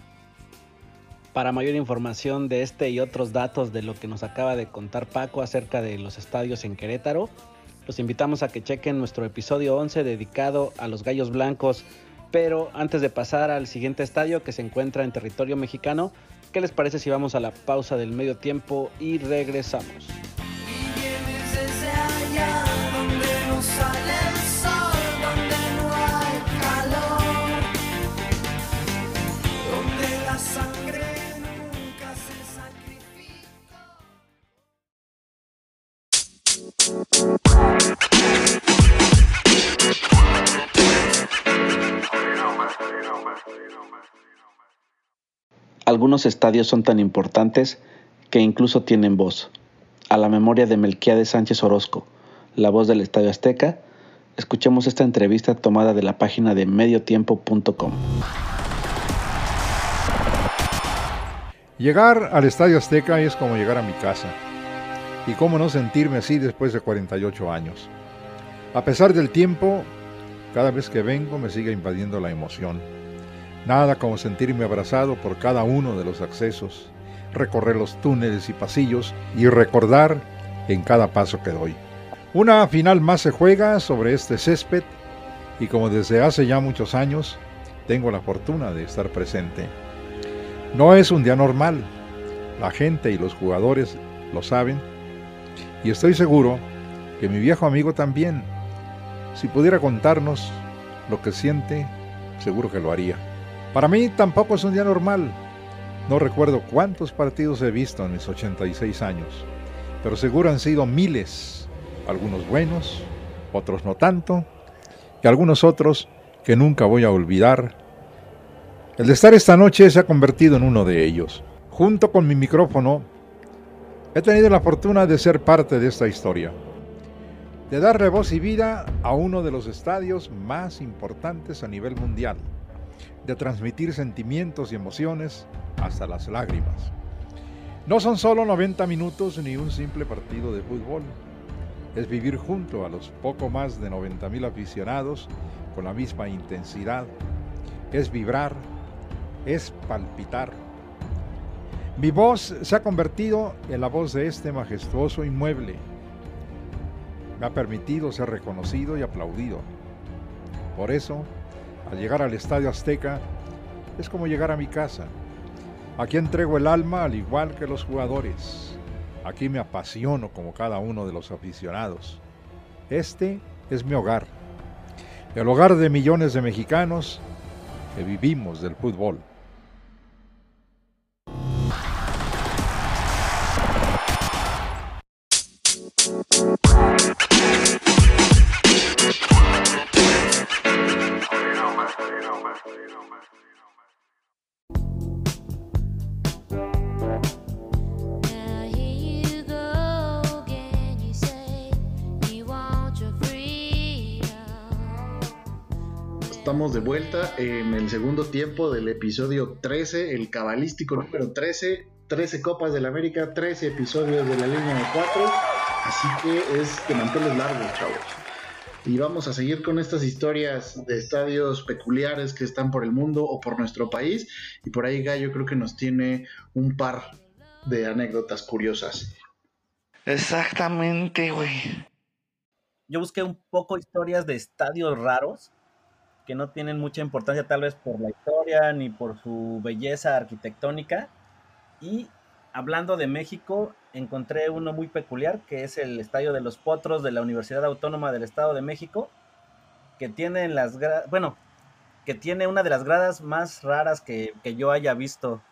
Para mayor información de este y otros datos de lo que nos acaba de contar Paco acerca de los estadios en Querétaro, los invitamos a que chequen nuestro episodio 11 dedicado a los Gallos Blancos. Pero antes de pasar al siguiente estadio que se encuentra en territorio mexicano, ¿qué les parece si vamos a la pausa del medio tiempo y regresamos? Algunos estadios son tan importantes que incluso tienen voz. A la memoria de Melquiades Sánchez Orozco, la voz del Estadio Azteca, escuchemos esta entrevista tomada de la página de mediotiempo.com. Llegar al Estadio Azteca es como llegar a mi casa. Y cómo no sentirme así después de 48 años. A pesar del tiempo, cada vez que vengo me sigue invadiendo la emoción. Nada como sentirme abrazado por cada uno de los accesos, recorrer los túneles y pasillos y recordar en cada paso que doy. Una final más se juega sobre este césped y como desde hace ya muchos años tengo la fortuna de estar presente. No es un día normal, la gente y los jugadores lo saben y estoy seguro que mi viejo amigo también, si pudiera contarnos lo que siente, seguro que lo haría. Para mí tampoco es un día normal. No recuerdo cuántos partidos he visto en mis 86 años, pero seguro han sido miles, algunos buenos, otros no tanto, y algunos otros que nunca voy a olvidar. El de estar esta noche se ha convertido en uno de ellos. Junto con mi micrófono, he tenido la fortuna de ser parte de esta historia, de darle voz y vida a uno de los estadios más importantes a nivel mundial de transmitir sentimientos y emociones hasta las lágrimas. No son solo 90 minutos ni un simple partido de fútbol. Es vivir junto a los poco más de 90 mil aficionados con la misma intensidad. Es vibrar, es palpitar. Mi voz se ha convertido en la voz de este majestuoso inmueble. Me ha permitido ser reconocido y aplaudido. Por eso, al llegar al Estadio Azteca es como llegar a mi casa. Aquí entrego el alma al igual que los jugadores. Aquí me apasiono como cada uno de los aficionados. Este es mi hogar. El hogar de millones de mexicanos que vivimos del fútbol. Estamos de vuelta en el segundo tiempo del episodio 13, el cabalístico número 13, 13 Copas del América, 13 episodios de la línea de 4, así que es de manteles largos, chavos. Y vamos a seguir con estas historias de estadios peculiares que están por el mundo o por nuestro país. Y por ahí Gallo creo que nos tiene un par de anécdotas curiosas. Exactamente, güey. Yo busqué un poco historias de estadios raros que no tienen mucha importancia tal vez por la historia ni por su belleza arquitectónica. Y hablando de México, encontré uno muy peculiar, que es el Estadio de los Potros de la Universidad Autónoma del Estado de México, que tiene las bueno, que tiene una de las gradas más raras que, que yo haya visto.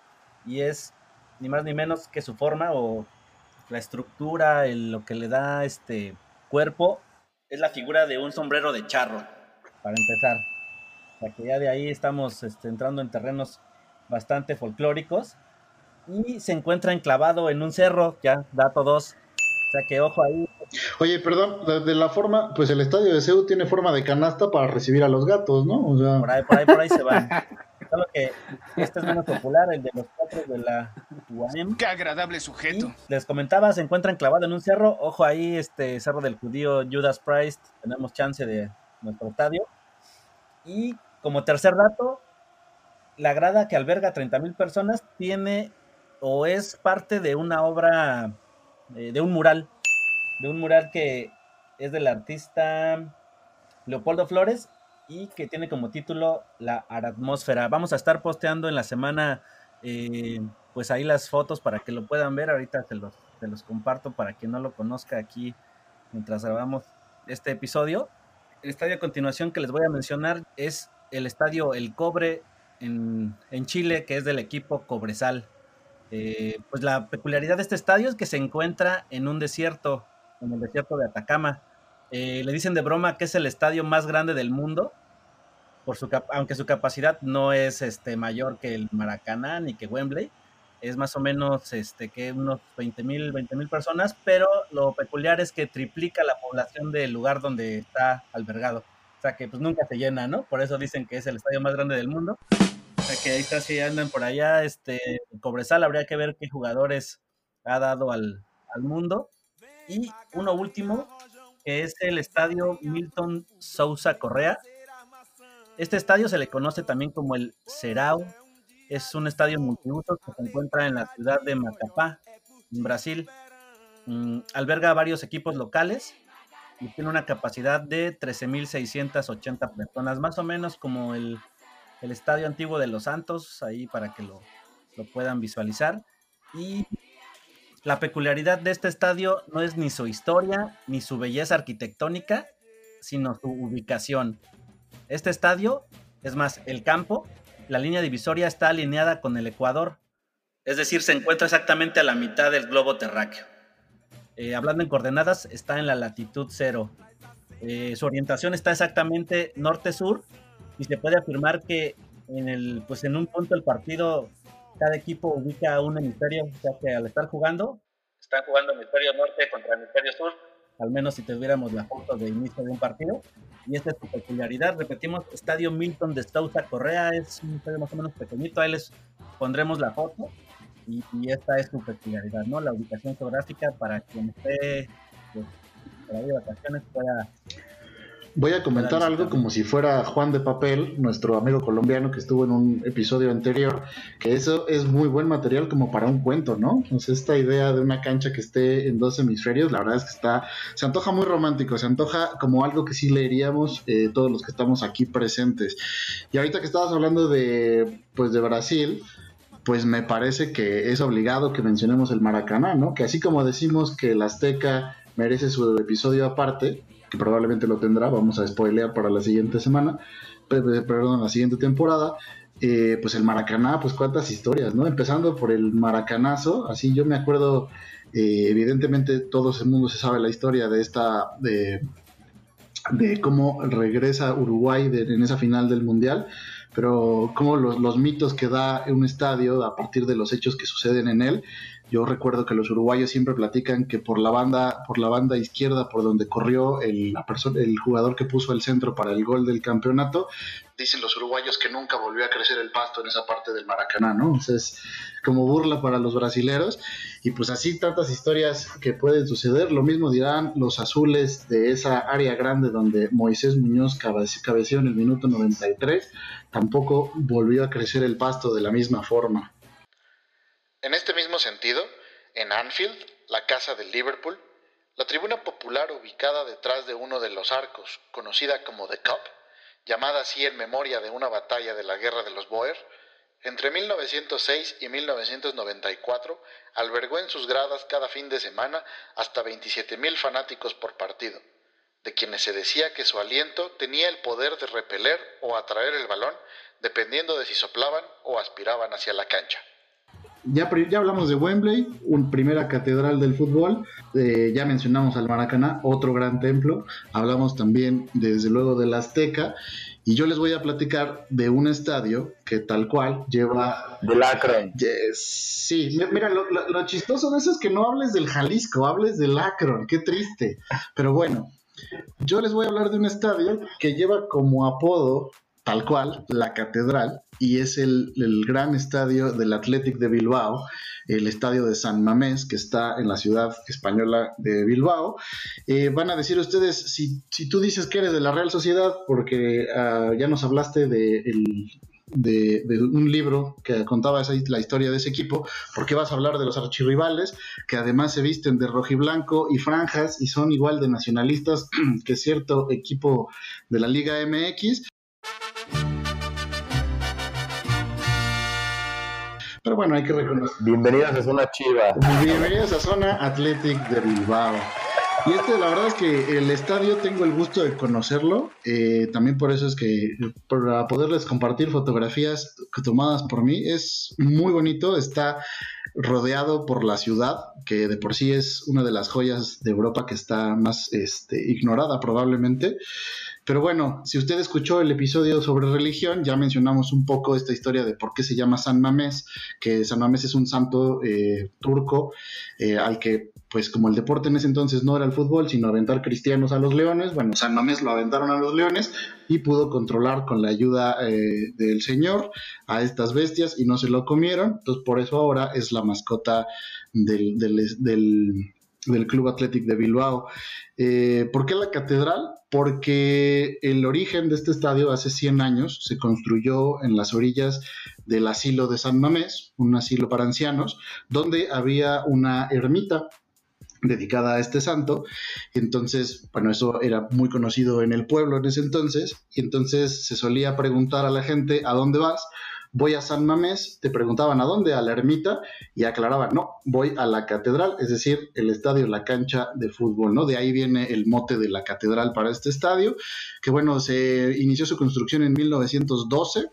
Y es ni más ni menos que su forma o la estructura, el, lo que le da este cuerpo, es la figura de un sombrero de charro, para empezar. O sea que ya de ahí estamos este, entrando en terrenos bastante folclóricos. Y se encuentra enclavado en un cerro, ya, dato 2. O sea que ojo ahí. Oye, perdón, de, la forma, pues el estadio de CEU tiene forma de canasta para recibir a los gatos, ¿no? O sea... Por ahí, por ahí, por ahí se van. Solo que este es menos popular, el de los cuatro de la UAM. Qué agradable sujeto. les comentaba, se encuentra enclavado en un cerro. Ojo ahí, este cerro del judío Judas Priest. Tenemos chance de nuestro estadio. Y como tercer dato, la grada que alberga 30.000 personas tiene o es parte de una obra, eh, de un mural, de un mural que es del artista Leopoldo Flores y que tiene como título La Atmósfera. Vamos a estar posteando en la semana, eh, pues ahí las fotos para que lo puedan ver. Ahorita te los, los comparto para quien no lo conozca aquí mientras grabamos este episodio. El estadio a continuación que les voy a mencionar es el estadio El Cobre en, Chile, que es del equipo Cobresal. Eh, pues la peculiaridad de este estadio es que se encuentra en un desierto, en el desierto de Atacama. Eh, le dicen de broma que es el estadio más grande del mundo, por su aunque su capacidad no es este, mayor que el Maracaná ni que Wembley, es más o menos este, que unos 20 mil personas, pero lo peculiar es que triplica la población del lugar donde está albergado. O sea que pues nunca se llena, ¿no? Por eso dicen que es el estadio más grande del mundo. O sea que ahí está, si andan por allá, este, Cobresal, habría que ver qué jugadores ha dado al, al mundo. Y uno último, que es el estadio Milton Sousa Correa. Este estadio se le conoce también como el Serau. Es un estadio multiuso que se encuentra en la ciudad de Macapá, en Brasil. Mm, alberga varios equipos locales y tiene una capacidad de 13.680 personas, más o menos como el, el estadio antiguo de Los Santos, ahí para que lo, lo puedan visualizar. Y la peculiaridad de este estadio no es ni su historia ni su belleza arquitectónica, sino su ubicación. Este estadio, es más, el campo, la línea divisoria está alineada con el Ecuador, es decir, se encuentra exactamente a la mitad del globo terráqueo. Eh, hablando en coordenadas, está en la latitud cero. Eh, su orientación está exactamente norte-sur y se puede afirmar que en, el, pues en un punto del partido cada equipo ubica un hemisferio, o sea que al estar jugando, están jugando hemisferio norte contra hemisferio sur, al menos si tuviéramos la foto de inicio de un partido. Y esta es su peculiaridad. Repetimos, Estadio Milton de Sousa Correa es un estadio más o menos pequeñito, ahí les pondremos la foto. Y, y esta es su peculiaridad, ¿no? La ubicación geográfica para quien esté pues, por ahí de vacaciones pueda Voy a comentar algo como si fuera Juan de Papel, nuestro amigo colombiano que estuvo en un episodio anterior, que eso es muy buen material como para un cuento, ¿no? Sea, esta idea de una cancha que esté en dos hemisferios, la verdad es que está, se antoja muy romántico, se antoja como algo que sí leeríamos eh, todos los que estamos aquí presentes. Y ahorita que estabas hablando de, pues, de Brasil, pues me parece que es obligado que mencionemos el Maracaná, ¿no? Que así como decimos que el Azteca merece su episodio aparte, que probablemente lo tendrá, vamos a spoilear para la siguiente semana, perdón, la siguiente temporada, eh, pues el Maracaná, pues cuántas historias, ¿no? Empezando por el Maracanazo, así yo me acuerdo, eh, evidentemente todo el mundo se sabe la historia de esta, de, de cómo regresa Uruguay en esa final del Mundial, pero cómo los, los mitos que da un estadio a partir de los hechos que suceden en él, yo recuerdo que los uruguayos siempre platican que por la banda, por la banda izquierda, por donde corrió el, jugador que puso el centro para el gol del campeonato, dicen los uruguayos que nunca volvió a crecer el pasto en esa parte del Maracaná, ¿no? O es como burla para los brasileros. Y pues así tantas historias que pueden suceder. Lo mismo dirán los azules de esa área grande donde Moisés Muñoz cabeció en el minuto 93. Tampoco volvió a crecer el pasto de la misma forma. En este mismo sentido, en Anfield, la casa del Liverpool, la tribuna popular ubicada detrás de uno de los arcos, conocida como The Cup, llamada así en memoria de una batalla de la Guerra de los Boer, entre 1906 y 1994 albergó en sus gradas cada fin de semana hasta 27.000 fanáticos por partido, de quienes se decía que su aliento tenía el poder de repeler o atraer el balón dependiendo de si soplaban o aspiraban hacia la cancha. Ya, ya hablamos de Wembley, una primera catedral del fútbol. Eh, ya mencionamos al Maracaná, otro gran templo. Hablamos también, desde luego, del Azteca. Y yo les voy a platicar de un estadio que tal cual lleva... Del Akron. sí, mira, lo, lo, chistoso de eso es que no hables del Jalisco, hables del Akron. Qué triste. Pero bueno, yo les voy a hablar de un estadio que lleva como apodo tal cual, la catedral, y es el, gran estadio del Athletic de Bilbao, el estadio de San Mamés, que está en la ciudad española de Bilbao. Eh, van a decir ustedes, si, si, tú dices que eres de la Real Sociedad, porque uh, ya nos hablaste de, el, de, un libro que contaba esa, la historia de ese equipo, ¿por qué vas a hablar de los archirrivales, que además se visten de rojiblanco y franjas y son igual de nacionalistas que cierto equipo de la Liga MX? Pero bueno, hay que reconocer. Bienvenidos a Zona Chiva. Bienvenidos a Zona Athletic de Bilbao. Y este, la verdad es que el estadio tengo el gusto de conocerlo. Eh, también por eso es que, para poderles compartir fotografías tomadas por mí, es muy bonito. Está rodeado por la ciudad, que de por sí es una de las joyas de Europa que está más este, ignorada probablemente. Pero bueno, si usted escuchó el episodio sobre religión, ya mencionamos un poco esta historia de por qué se llama San Mamés, que San Mamés es un santo eh, turco eh, al que, pues como el deporte en ese entonces no era el fútbol, sino aventar cristianos a los leones, bueno, San Mamés lo aventaron a los leones y pudo controlar con la ayuda eh, del Señor a estas bestias y no se lo comieron, entonces por eso ahora es la mascota del, del, del del Club Athletic de Bilbao. Eh, ¿Por qué la catedral? Porque el origen de este estadio hace 100 años se construyó en las orillas del asilo de San Mamés, un asilo para ancianos, donde había una ermita dedicada a este santo. Entonces, bueno, eso era muy conocido en el pueblo en ese entonces. Y entonces se solía preguntar a la gente, ¿a dónde vas? Voy a San Mamés, te preguntaban a dónde, a la ermita, y aclaraban, no, voy a la catedral, es decir, el estadio, la cancha de fútbol, ¿no? De ahí viene el mote de la catedral para este estadio, que bueno, se inició su construcción en 1912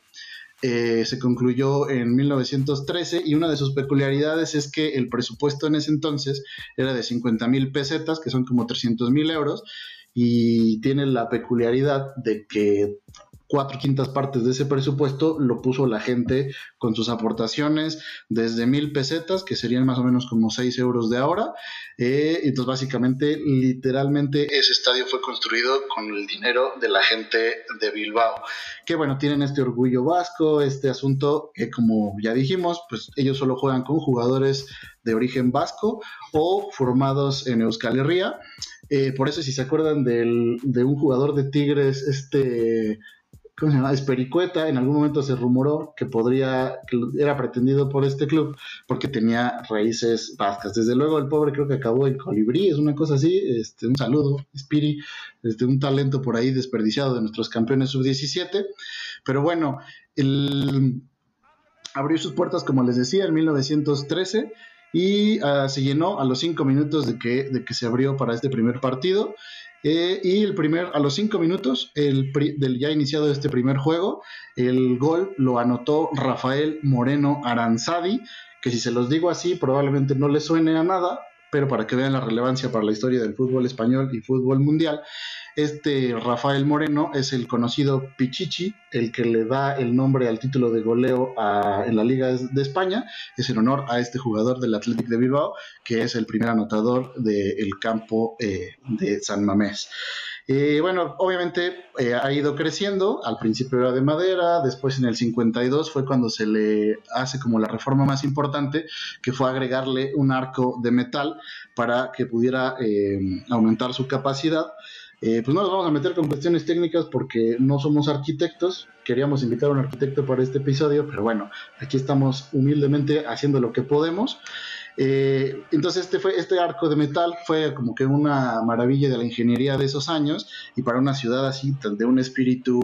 eh, se concluyó en 1913 y una de sus peculiaridades es que el presupuesto en ese entonces era de 50 mil pesetas, que son como 300 mil euros, y tiene la peculiaridad de que cuatro quintas partes de ese presupuesto lo puso la gente con sus aportaciones desde mil pesetas, que serían más o menos como seis euros de ahora. Eh, entonces, básicamente, literalmente, ese estadio fue construido con el dinero de la gente de Bilbao. Que bueno, tienen este orgullo vasco, este asunto que, como ya dijimos, pues ellos solo juegan con jugadores de origen vasco o formados en Euskal Herria. Eh, por eso, si se acuerdan del, de un jugador de Tigres, este ¿cómo se llama? Espericueta, en algún momento se rumoró que podría, que era pretendido por este club porque tenía raíces vascas. Desde luego el pobre creo que acabó en colibrí, es una cosa así, este, un saludo, Spiri, este, un talento por ahí desperdiciado de nuestros campeones sub-17, pero bueno, el, abrió sus puertas, como les decía, en 1913 y uh, se llenó a los cinco minutos de que, de que se abrió para este primer partido. Eh, y el primer, a los cinco minutos el del ya iniciado este primer juego, el gol lo anotó Rafael Moreno Aranzadi, que si se los digo así probablemente no le suene a nada, pero para que vean la relevancia para la historia del fútbol español y fútbol mundial, este Rafael Moreno es el conocido Pichichi, el que le da el nombre al título de goleo en la Liga de España. Es en honor a este jugador del Athletic de Bilbao, que es el primer anotador del campo eh, de San Mamés. Eh, bueno, obviamente eh, ha ido creciendo, al principio era de madera, después en el 52 fue cuando se le hace como la reforma más importante, que fue agregarle un arco de metal para que pudiera aumentar su capacidad. Eh, pues no nos vamos a meter con cuestiones técnicas porque no somos arquitectos. Queríamos invitar a un arquitecto para este episodio, pero bueno, aquí estamos humildemente haciendo lo que podemos. Eh, entonces este, fue, este arco de metal fue como que una maravilla de la ingeniería de esos años y para una ciudad así, de un espíritu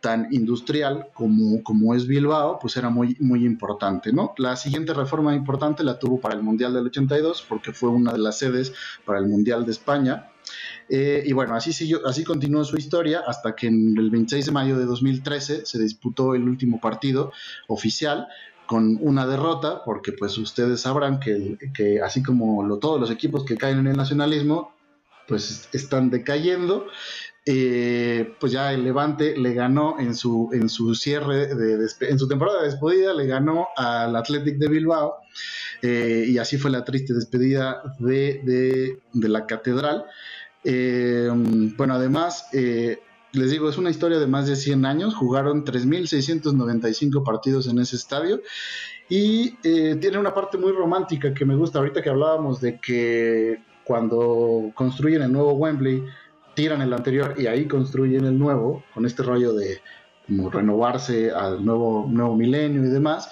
tan industrial como, como es Bilbao, pues era muy, muy importante, ¿no? La siguiente reforma importante la tuvo para el Mundial del 82 porque fue una de las sedes para el Mundial de España eh, y bueno, así, siguió, así continuó su historia hasta que en el 26 de mayo de 2013 se disputó el último partido oficial con una derrota, porque pues ustedes sabrán que, que así como lo, todos los equipos que caen en el nacionalismo, pues están decayendo. Eh, pues ya el Levante le ganó en su, en su cierre, de, en su temporada de despedida, le ganó al Athletic de Bilbao. Eh, y así fue la triste despedida de, de, de la catedral. Eh, bueno, además, les digo, es una historia de más de 100 años. Jugaron 3.695 partidos en ese estadio. Y eh, tiene una parte muy romántica que me gusta. Ahorita que hablábamos de que cuando construyen el nuevo Wembley, tiran el anterior y ahí construyen el nuevo, con este rollo de como renovarse al nuevo, nuevo milenio y demás.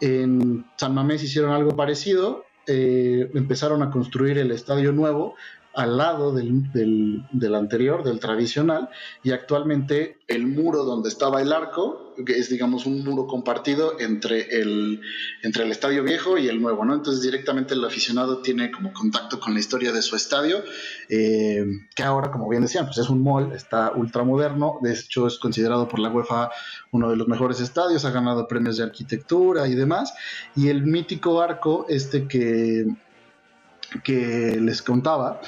En San Mamés hicieron algo parecido, empezaron a construir el estadio nuevo al lado del, del, anterior, del tradicional, y actualmente el muro donde estaba el arco, que es digamos un muro compartido entre el, entre el estadio viejo y el nuevo, ¿no? Entonces directamente el aficionado tiene como contacto con la historia de su estadio, eh, que ahora, como bien decían, pues es un mall, está ultramoderno, de hecho es considerado por la UEFA uno de los mejores estadios, ha ganado premios de arquitectura y demás, y el mítico arco, este que que les contaba,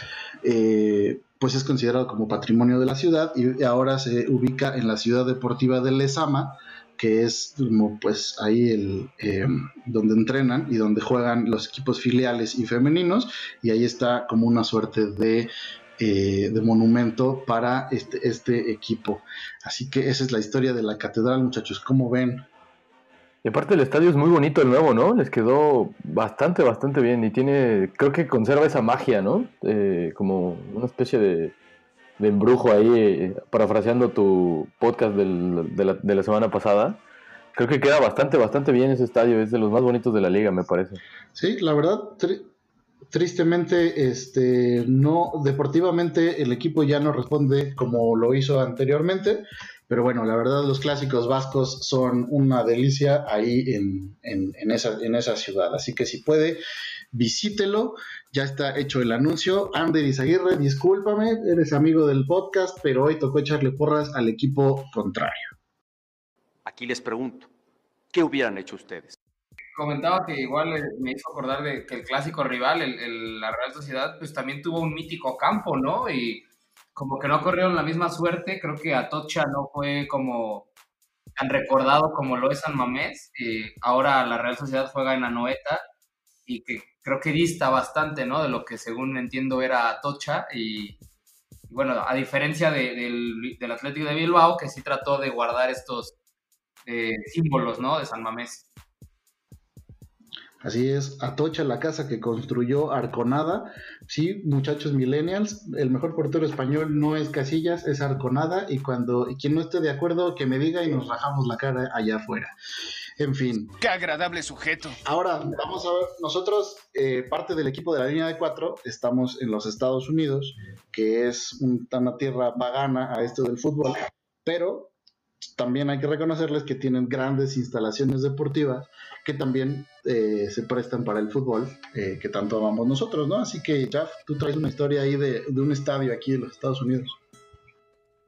eh, pues es considerado como patrimonio de la ciudad y ahora se ubica en la ciudad deportiva de Lezama, que es como pues ahí el, eh, donde entrenan y donde juegan los equipos filiales y femeninos y ahí está como una suerte de, eh, de monumento para este, este equipo. Así que esa es la historia de la catedral, muchachos. ¿Cómo ven? Y aparte el estadio es muy bonito el nuevo, ¿no? Les quedó bastante, bastante bien y tiene, creo que conserva esa magia, ¿no? Eh, como una especie de, embrujo ahí, eh, parafraseando tu podcast de, la, semana pasada. Creo que queda bastante, bastante bien ese estadio, es de los más bonitos de la liga, me parece. Sí, la verdad, tristemente, este, no, deportivamente el equipo ya no responde como lo hizo anteriormente, pero bueno, la verdad los clásicos vascos son una delicia ahí en, en, en esa, en esa ciudad, así que si puede, visítelo, ya está hecho el anuncio. Ander Izaguirre, discúlpame, eres amigo del podcast, pero hoy tocó echarle porras al equipo contrario. Aquí les pregunto, ¿qué hubieran hecho ustedes? Comentaba que igual eh, me hizo acordar de que el clásico rival, el, el- la Real Sociedad, pues también tuvo un mítico campo, ¿no? Y como que no corrieron la misma suerte, creo que Atocha no fue como tan recordado como lo es San Mamés. Y ahora la Real Sociedad juega en Anoeta y que creo que dista bastante, ¿no? De lo que según entiendo era Atocha y, y bueno, a diferencia de- del, del Atlético de Bilbao, que sí trató de guardar estos eh, símbolos, ¿no? De San Mamés. Así es, Atocha, la casa que construyó Arconada. Sí, muchachos millennials, el mejor portero español no es Casillas, es Arconada. Y cuando y quien no esté de acuerdo, que me diga y nos rajamos la cara allá afuera. En fin. Qué agradable sujeto. Ahora, vamos a ver, nosotros, eh, parte del equipo de la línea de cuatro, estamos en los Estados Unidos, que es un- una tierra pagana a esto del fútbol, pero también hay que reconocerles que tienen grandes instalaciones deportivas que también eh, se prestan para el fútbol, eh, que tanto amamos nosotros, ¿no? Así que, Jaf, tú traes una historia ahí de, de un estadio aquí en los Estados Unidos.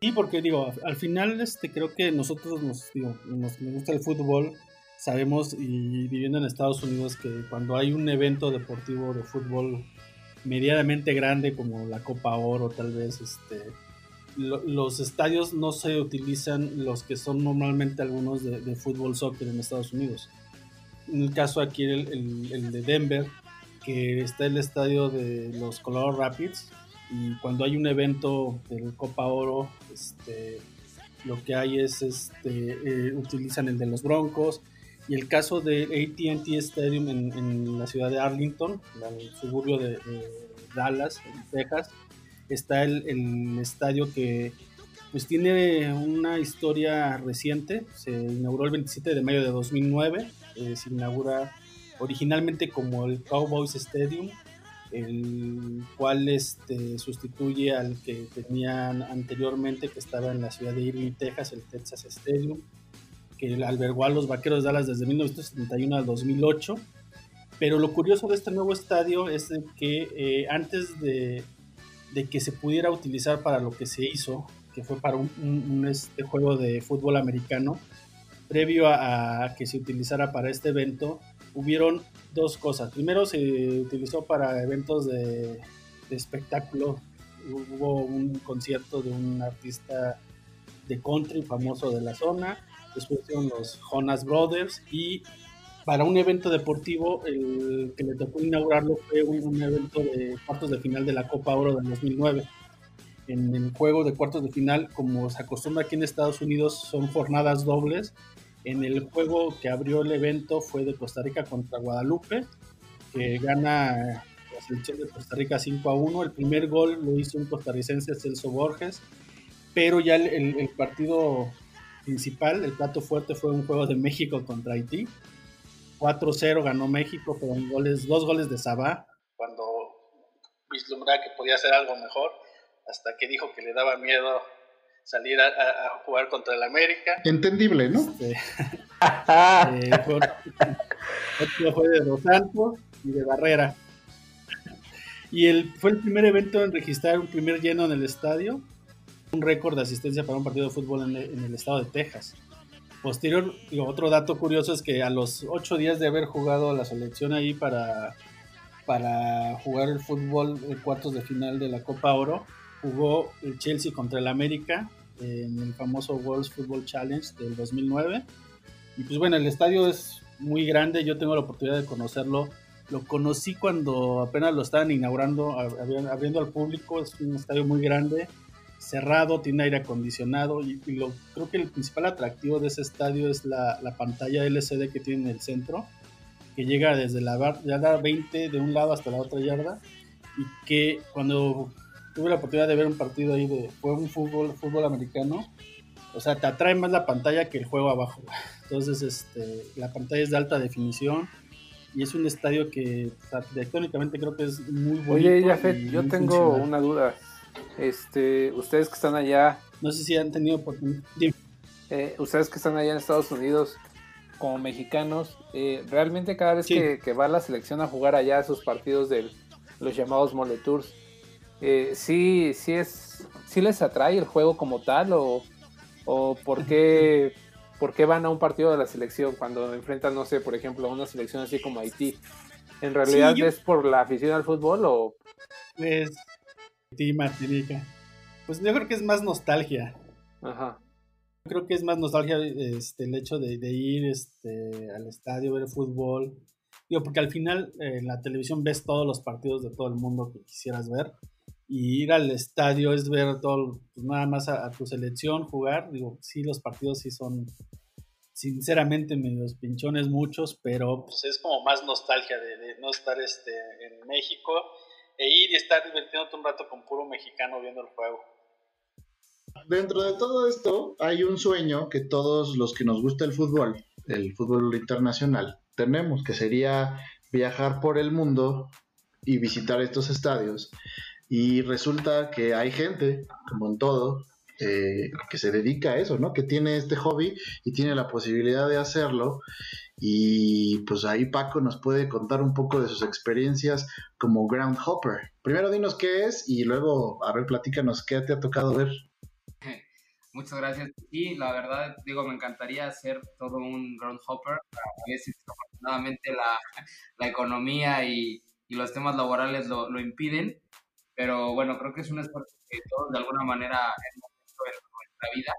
Sí, porque digo, al final este, creo que nosotros nos, digo, nos, nos gusta el fútbol, sabemos y viviendo en Estados Unidos que cuando hay un evento deportivo de fútbol medianamente grande como la Copa Oro tal vez, este, lo- los estadios no se utilizan los que son normalmente algunos de, fútbol soccer en Estados Unidos. En el caso aquí el, el- de Denver, que está el estadio de los Colorado Rapids, y cuando hay un evento del Copa Oro, este, lo que hay es, este, eh, utilizan el de los Broncos, y el caso de AT&T Stadium en, en la ciudad de Arlington, la- el suburbio de, de Dallas, en Texas, está el, el estadio que pues tiene una historia reciente, se inauguró el 27 de mayo de 2009, eh, se inaugura originalmente como el Cowboys Stadium, el cual este, sustituye al que tenían anteriormente, que estaba en la ciudad de Irving, Texas, el Texas Stadium, que albergó a los Vaqueros de Dallas desde 1971 al 2008. Pero lo curioso de este nuevo estadio es que eh, antes de, de que se pudiera utilizar para lo que se hizo, que fue para un, este, juego de fútbol americano, previo a, a que se utilizara para este evento, hubieron dos cosas. Primero se utilizó para eventos de, de espectáculo. Hubo un concierto de un artista de country famoso de la zona. Después fueron los Jonas Brothers. Y para un evento deportivo, el que le tocó inaugurarlo fue un, un evento de cuartos de final de la Copa Oro del 2009. En el juego de cuartos de final, como se acostumbra aquí en Estados Unidos, son jornadas dobles. En el juego que abrió el evento fue de Costa Rica contra Guadalupe, que gana la selección de Costa Rica 5 a 1. El primer gol lo hizo un costarricense, Celso Borges, pero ya el, el- el partido principal, el plato fuerte, fue un juego de México contra Haití. 4-0 ganó México con goles, dos goles de Sabá, cuando vislumbraba que podía hacer algo mejor, hasta que dijo que le daba miedo salir a, a- a jugar contra el América. Entendible, ¿no? Este, eh, fue- otro fue de Dos Santos y de Barrera. Y el, fue el primer evento en registrar un primer lleno en el estadio, un récord de asistencia para un partido de fútbol en el estado de Texas. Posterior, otro dato curioso es que a los ocho días de haber jugado la selección ahí para, para jugar el fútbol cuartos de final de la Copa Oro, jugó el Chelsea contra el América en el famoso World Football Challenge del 2009. Y pues bueno, el estadio es muy grande, yo tengo la oportunidad de conocerlo. Lo conocí cuando apenas lo estaban inaugurando, abri- abriendo al público. Es un estadio muy grande, cerrado, tiene aire acondicionado. Y, y lo, creo que el principal atractivo de ese estadio es la, la pantalla LCD que tiene en el centro, que llega desde la bar- yarda 20 de un lado hasta la otra yarda. Y que cuando tuve la oportunidad de ver un partido ahí de fue un fútbol, fútbol americano, o sea, te atrae más la pantalla que el juego abajo. Entonces, este, la pantalla es de alta definición. y es un estadio que o sea, arquitectónicamente creo que es muy bonito. Oye, Jafet, yo tengo una duda. Este, ustedes que están allá, No sé si han tenido oportunidad. Eh, ustedes que están allá en Estados Unidos como mexicanos, eh, realmente cada vez Sí. que, que va la selección a jugar allá sus partidos de los llamados Mole Tours, eh, sí, sí es, sí les atrae el juego como tal o, o por qué, por qué van a un partido de la selección cuando enfrentan, no sé, por ejemplo, a una selección así como Haití. ¿En realidad yo- es por la afición al fútbol o Pues, sí, Martinica. Pues yo creo que es más nostalgia. Ajá. Creo que es más nostalgia este, el hecho de, de ir este, al estadio, ver fútbol. Digo, porque al final eh, en la televisión ves todos los partidos de todo el mundo que quisieras ver. Y ir al estadio es ver todo, pues, nada más a, a tu selección jugar. Digo, sí, los partidos sí son sinceramente medios pinchones muchos, pero pues es como más nostalgia de, de no estar este, en México e ir y estar divirtiéndote un rato con puro mexicano viendo el juego. Dentro de todo esto hay un sueño que todos los que nos gusta el fútbol, el fútbol internacional, tenemos, que sería viajar por el mundo y visitar estos estadios. Y resulta que hay gente, como en todo, eh, que se dedica a eso, ¿no? Que tiene este hobby y tiene la posibilidad de hacerlo. Y pues ahí Paco nos puede contar un poco de sus experiencias como groundhopper. Primero dinos qué es y luego, a ver, platícanos qué te ha tocado ver. Muchas gracias. Y la verdad, digo, me encantaría hacer todo un groundhopper. A veces, desafortunadamente, la, la economía y, y los temas laborales lo, lo impiden. Pero bueno, creo que es un esfuerzo que todos de alguna manera hemos nuestra vida.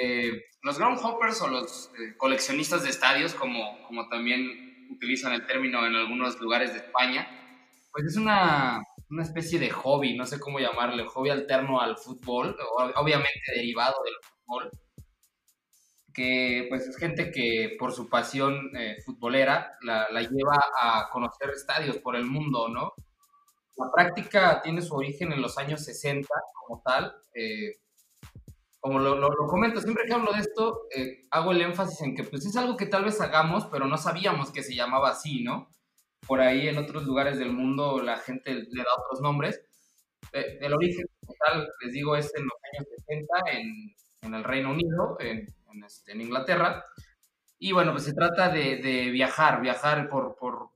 Eh, los groundhoppers o los eh, coleccionistas de estadios, como, como también utilizan el término en algunos lugares de España, pues es una, una especie de hobby, no sé cómo llamarle, hobby alterno al fútbol, obviamente derivado del fútbol, que pues es gente que por su pasión eh, futbolera la, la lleva a conocer estadios por el mundo, ¿no? La práctica tiene su origen en los años 60 como tal. eh, como lo, lo- lo comento, siempre que hablo de esto, eh, hago el énfasis en que pues es algo que tal vez hagamos, pero no sabíamos que se llamaba así, ¿no? Por ahí en otros lugares del mundo la gente le da otros nombres. Eh, el origen como tal, les digo, es en los años 60 en, en el Reino Unido, en, en, este, en Inglaterra. Y bueno, pues se trata de, de viajar, viajar por, por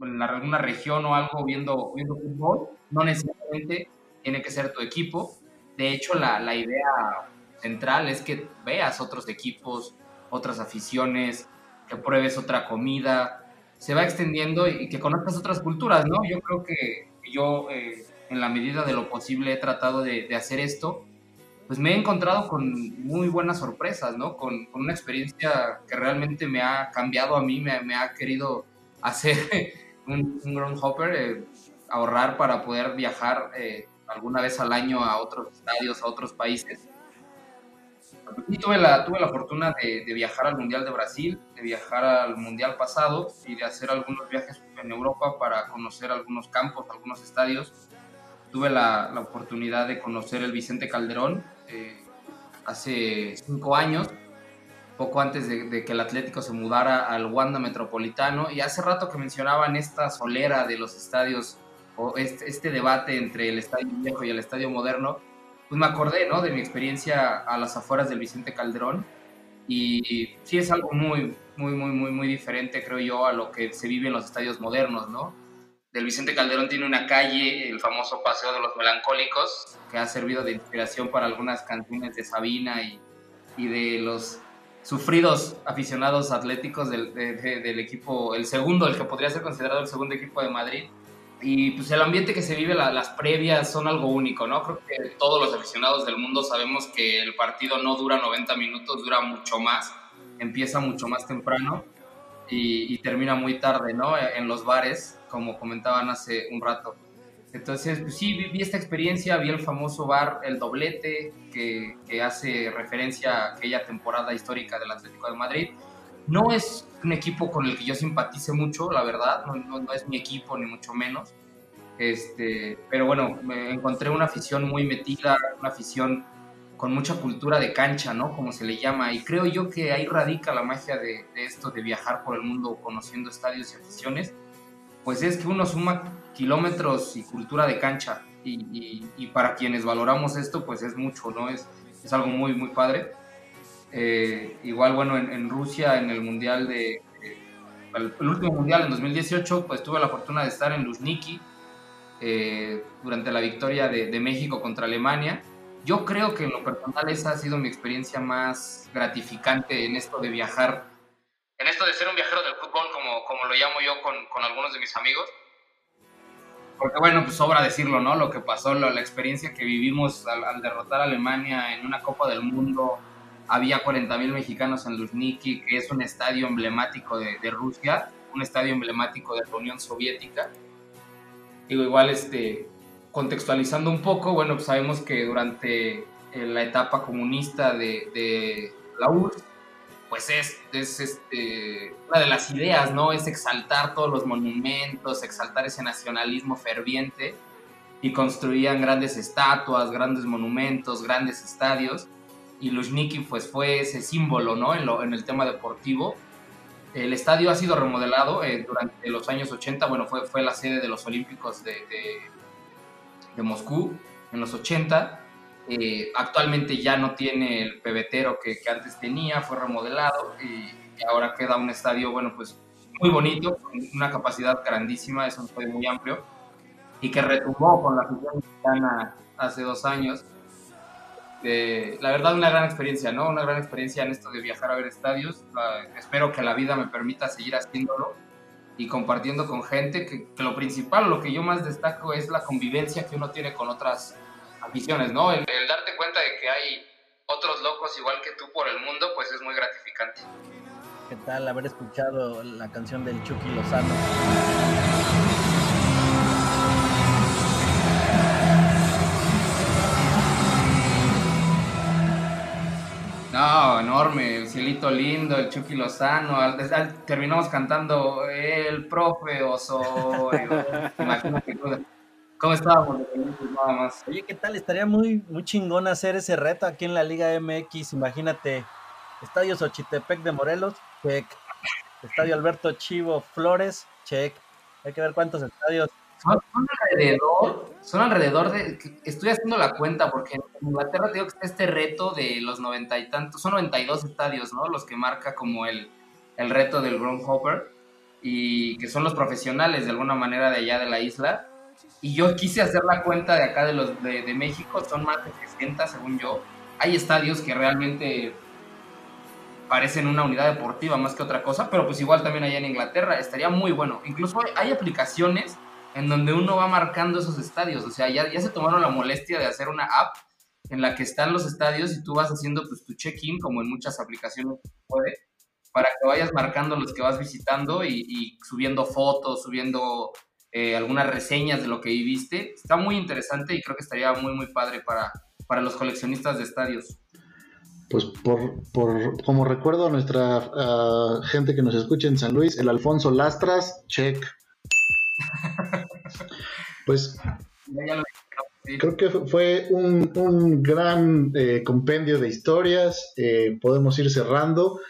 alguna región o algo viendo, viendo fútbol. No necesariamente tiene que ser tu equipo. De hecho, la, la idea central es que veas otros equipos, otras aficiones, que pruebes otra comida, se va extendiendo y que conozcas otras culturas, ¿no? Yo creo que yo, eh, en la medida de lo posible, he tratado de, de hacer esto. Pues me he encontrado con muy buenas sorpresas, ¿no? Con, con una experiencia que realmente me ha cambiado a mí, me, me ha querido hacer un, un groundhopper, eh, ahorrar para poder viajar eh, alguna vez al año a otros estadios, a otros países. Y tuve la, tuve la fortuna de, de viajar al Mundial de Brasil, de viajar al Mundial pasado y de hacer algunos viajes en Europa para conocer algunos campos, algunos estadios. Tuve la, la oportunidad de conocer el Vicente Calderón eh, hace cinco años, poco antes de, de que el Atlético se mudara al Wanda Metropolitano. Y hace rato que mencionaban esta solera de los estadios o este, este debate entre el estadio viejo y el estadio moderno, pues me acordé, ¿no? De mi experiencia a las afueras del Vicente Calderón y sí es algo muy, muy, muy, muy, muy diferente, creo yo, a lo que se vive en los estadios modernos, ¿no? Del Vicente Calderón tiene una calle, el famoso Paseo de los Melancólicos, que ha servido de inspiración para algunas canciones de Sabina y, de los sufridos aficionados atléticos del, de- de- del equipo, el segundo, el que podría ser considerado el segundo equipo de Madrid. Y pues el ambiente que se vive, la- las previas son algo único, ¿no? Creo que todos los aficionados del mundo sabemos que el partido no dura 90 minutos, dura mucho más, empieza mucho más temprano y, y termina muy tarde, ¿no? En los bares, como comentaban hace un rato. Entonces, pues sí, vi, vi esta experiencia, vi el famoso bar El Doblete, que, que hace referencia a aquella temporada histórica del Atlético de Madrid. No es un equipo con el que yo simpatice mucho, la verdad, no, es mi equipo, ni mucho menos. Este, pero bueno, me encontré una afición muy metida, una afición con mucha cultura de cancha, ¿no? Como se le llama. Y creo yo que ahí radica la magia de, esto, de viajar por el mundo conociendo estadios y aficiones. Pues es que uno suma kilómetros y cultura de cancha. Y, y- y para quienes valoramos esto, pues es mucho, ¿no? Es, es algo muy, muy padre. Eh, igual, bueno, en, Rusia, en el Mundial de... de- el, último Mundial, en 2018, pues tuve la fortuna de estar en Luzhniki eh, durante la victoria de, México contra Alemania. Yo creo que en lo personal esa ha sido mi experiencia más gratificante en esto de viajar, en esto de ser un viajero del fútbol, como, como lo llamo yo con, con algunos de mis amigos. Porque bueno, pues sobra decirlo, ¿no? Lo que pasó, lo- la experiencia que vivimos al, al derrotar a Alemania en una Copa del Mundo. Había 40.000 mexicanos en Luzhniki, que es un estadio emblemático de, de Rusia, un estadio emblemático de la Unión Soviética. Digo, igual, este, contextualizando un poco, bueno, pues sabemos que durante eh, la etapa comunista de, de la URSS, pues es, es este, una de las ideas, ¿no? Es exaltar todos los monumentos, exaltar ese nacionalismo ferviente y construían grandes estatuas, grandes monumentos, grandes estadios y Luzhniki pues fue ese símbolo, ¿no? En, el tema deportivo. El estadio ha sido remodelado eh, durante los años 80, bueno, fue, fue la sede de los Olímpicos de, de, Moscú en los 80. Eh, actualmente ya no tiene el pebetero que, que antes tenía, fue remodelado y, y ahora queda un estadio, bueno, pues muy bonito, con una capacidad grandísima, es un estadio muy amplio y que retumbó con la afición mexicana hace dos años. Eh, la verdad, una gran experiencia, ¿no? Una gran experiencia en esto de viajar a ver estadios. La- espero que la vida me permita seguir haciéndolo y compartiendo con gente, que, que lo principal, lo que yo más destaco es la convivencia que uno tiene con otras aficiones, ¿no? El, el darte cuenta de que hay otros locos igual que tú por el mundo, pues es muy gratificante. ¿Qué tal haber escuchado la canción del Chucky Lozano? No, enorme, el cielito lindo, el Chucky Lozano, al- al- terminamos cantando el profe Osorio. Imagínate cómo, estábamos nada más. Oye, ¿qué tal? Estaría muy, muy chingón hacer ese reto aquí en la Liga MX. Imagínate, Estadio Xochitepec de Morelos, check. Estadio Alberto Chivo Flores, check. Hay que ver cuántos estadios. Son, son alrededor, son alrededor de, estoy haciendo la cuenta porque en Inglaterra te digo que está este reto de los noventa y tantos, son 92 estadios, ¿no? Los que marca como el, el reto del Groundhopper y que son los profesionales de alguna manera de allá de la isla. Y yo quise hacer la cuenta de acá de los de, de México, son más de 60 según yo. Hay estadios que realmente parecen una unidad deportiva más que otra cosa, pero pues igual también allá en Inglaterra estaría muy bueno. Incluso hay aplicaciones en donde uno va marcando esos estadios, o sea, ya, se tomaron la molestia de hacer una app en la que están los estadios y tú vas haciendo pues tu check-in, como en muchas aplicaciones puede, para que vayas marcando los que vas visitando y, subiendo fotos, subiendo eh, algunas reseñas de lo que viviste. Está muy interesante y creo que estaría muy, muy padre para, para los coleccionistas de estadios. Pues por, por como recuerdo a nuestra ah, gente que nos escucha en San Luis, el Alfonso Lastras, check. Pues creo que fue un, un gran eh, compendio de historias. eh, podemos ir cerrando.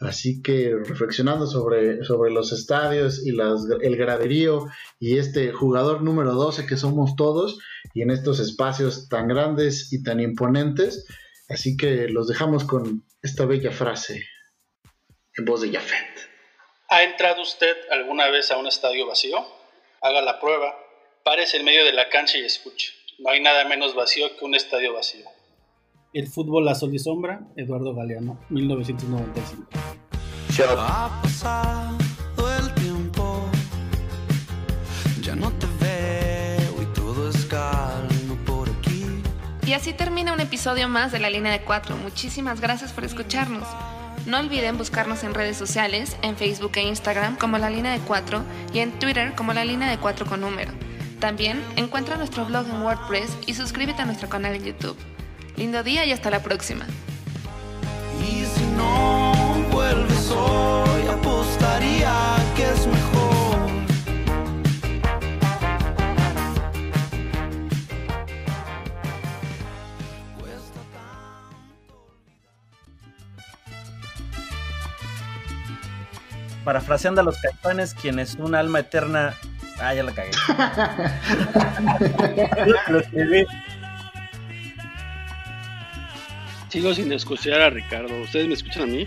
Así que reflexionando sobre, sobre los estadios y las, el graderío y este jugador número 12 que somos todos y en estos espacios tan grandes y tan imponentes. Así que los dejamos con esta bella frase en voz de Jafet. ¿Ha entrado usted alguna vez a un estadio vacío? Haga la prueba. Párese en medio de la cancha y escuche. No hay nada menos vacío que un estadio vacío. El fútbol a sol y sombra, Eduardo Galeano, 1995. Ha pasado el tiempo, ya no te veo y todo es calmo por aquí. Y así termina un episodio más de La Línea de Cuatro. Muchísimas gracias por escucharnos. No olviden buscarnos en redes sociales, en Facebook e Instagram como La Línea de Cuatro y en Twitter como La Línea de Cuatro con número. También encuentra nuestro blog en WordPress y suscríbete a nuestro canal en YouTube. Lindo día y hasta la próxima. Parafraseando a los caifanes, quienes un alma eterna. Ah, ya la cagué. Lo escribí. Sigo sin escuchar a Ricardo. ¿Ustedes me escuchan a mí?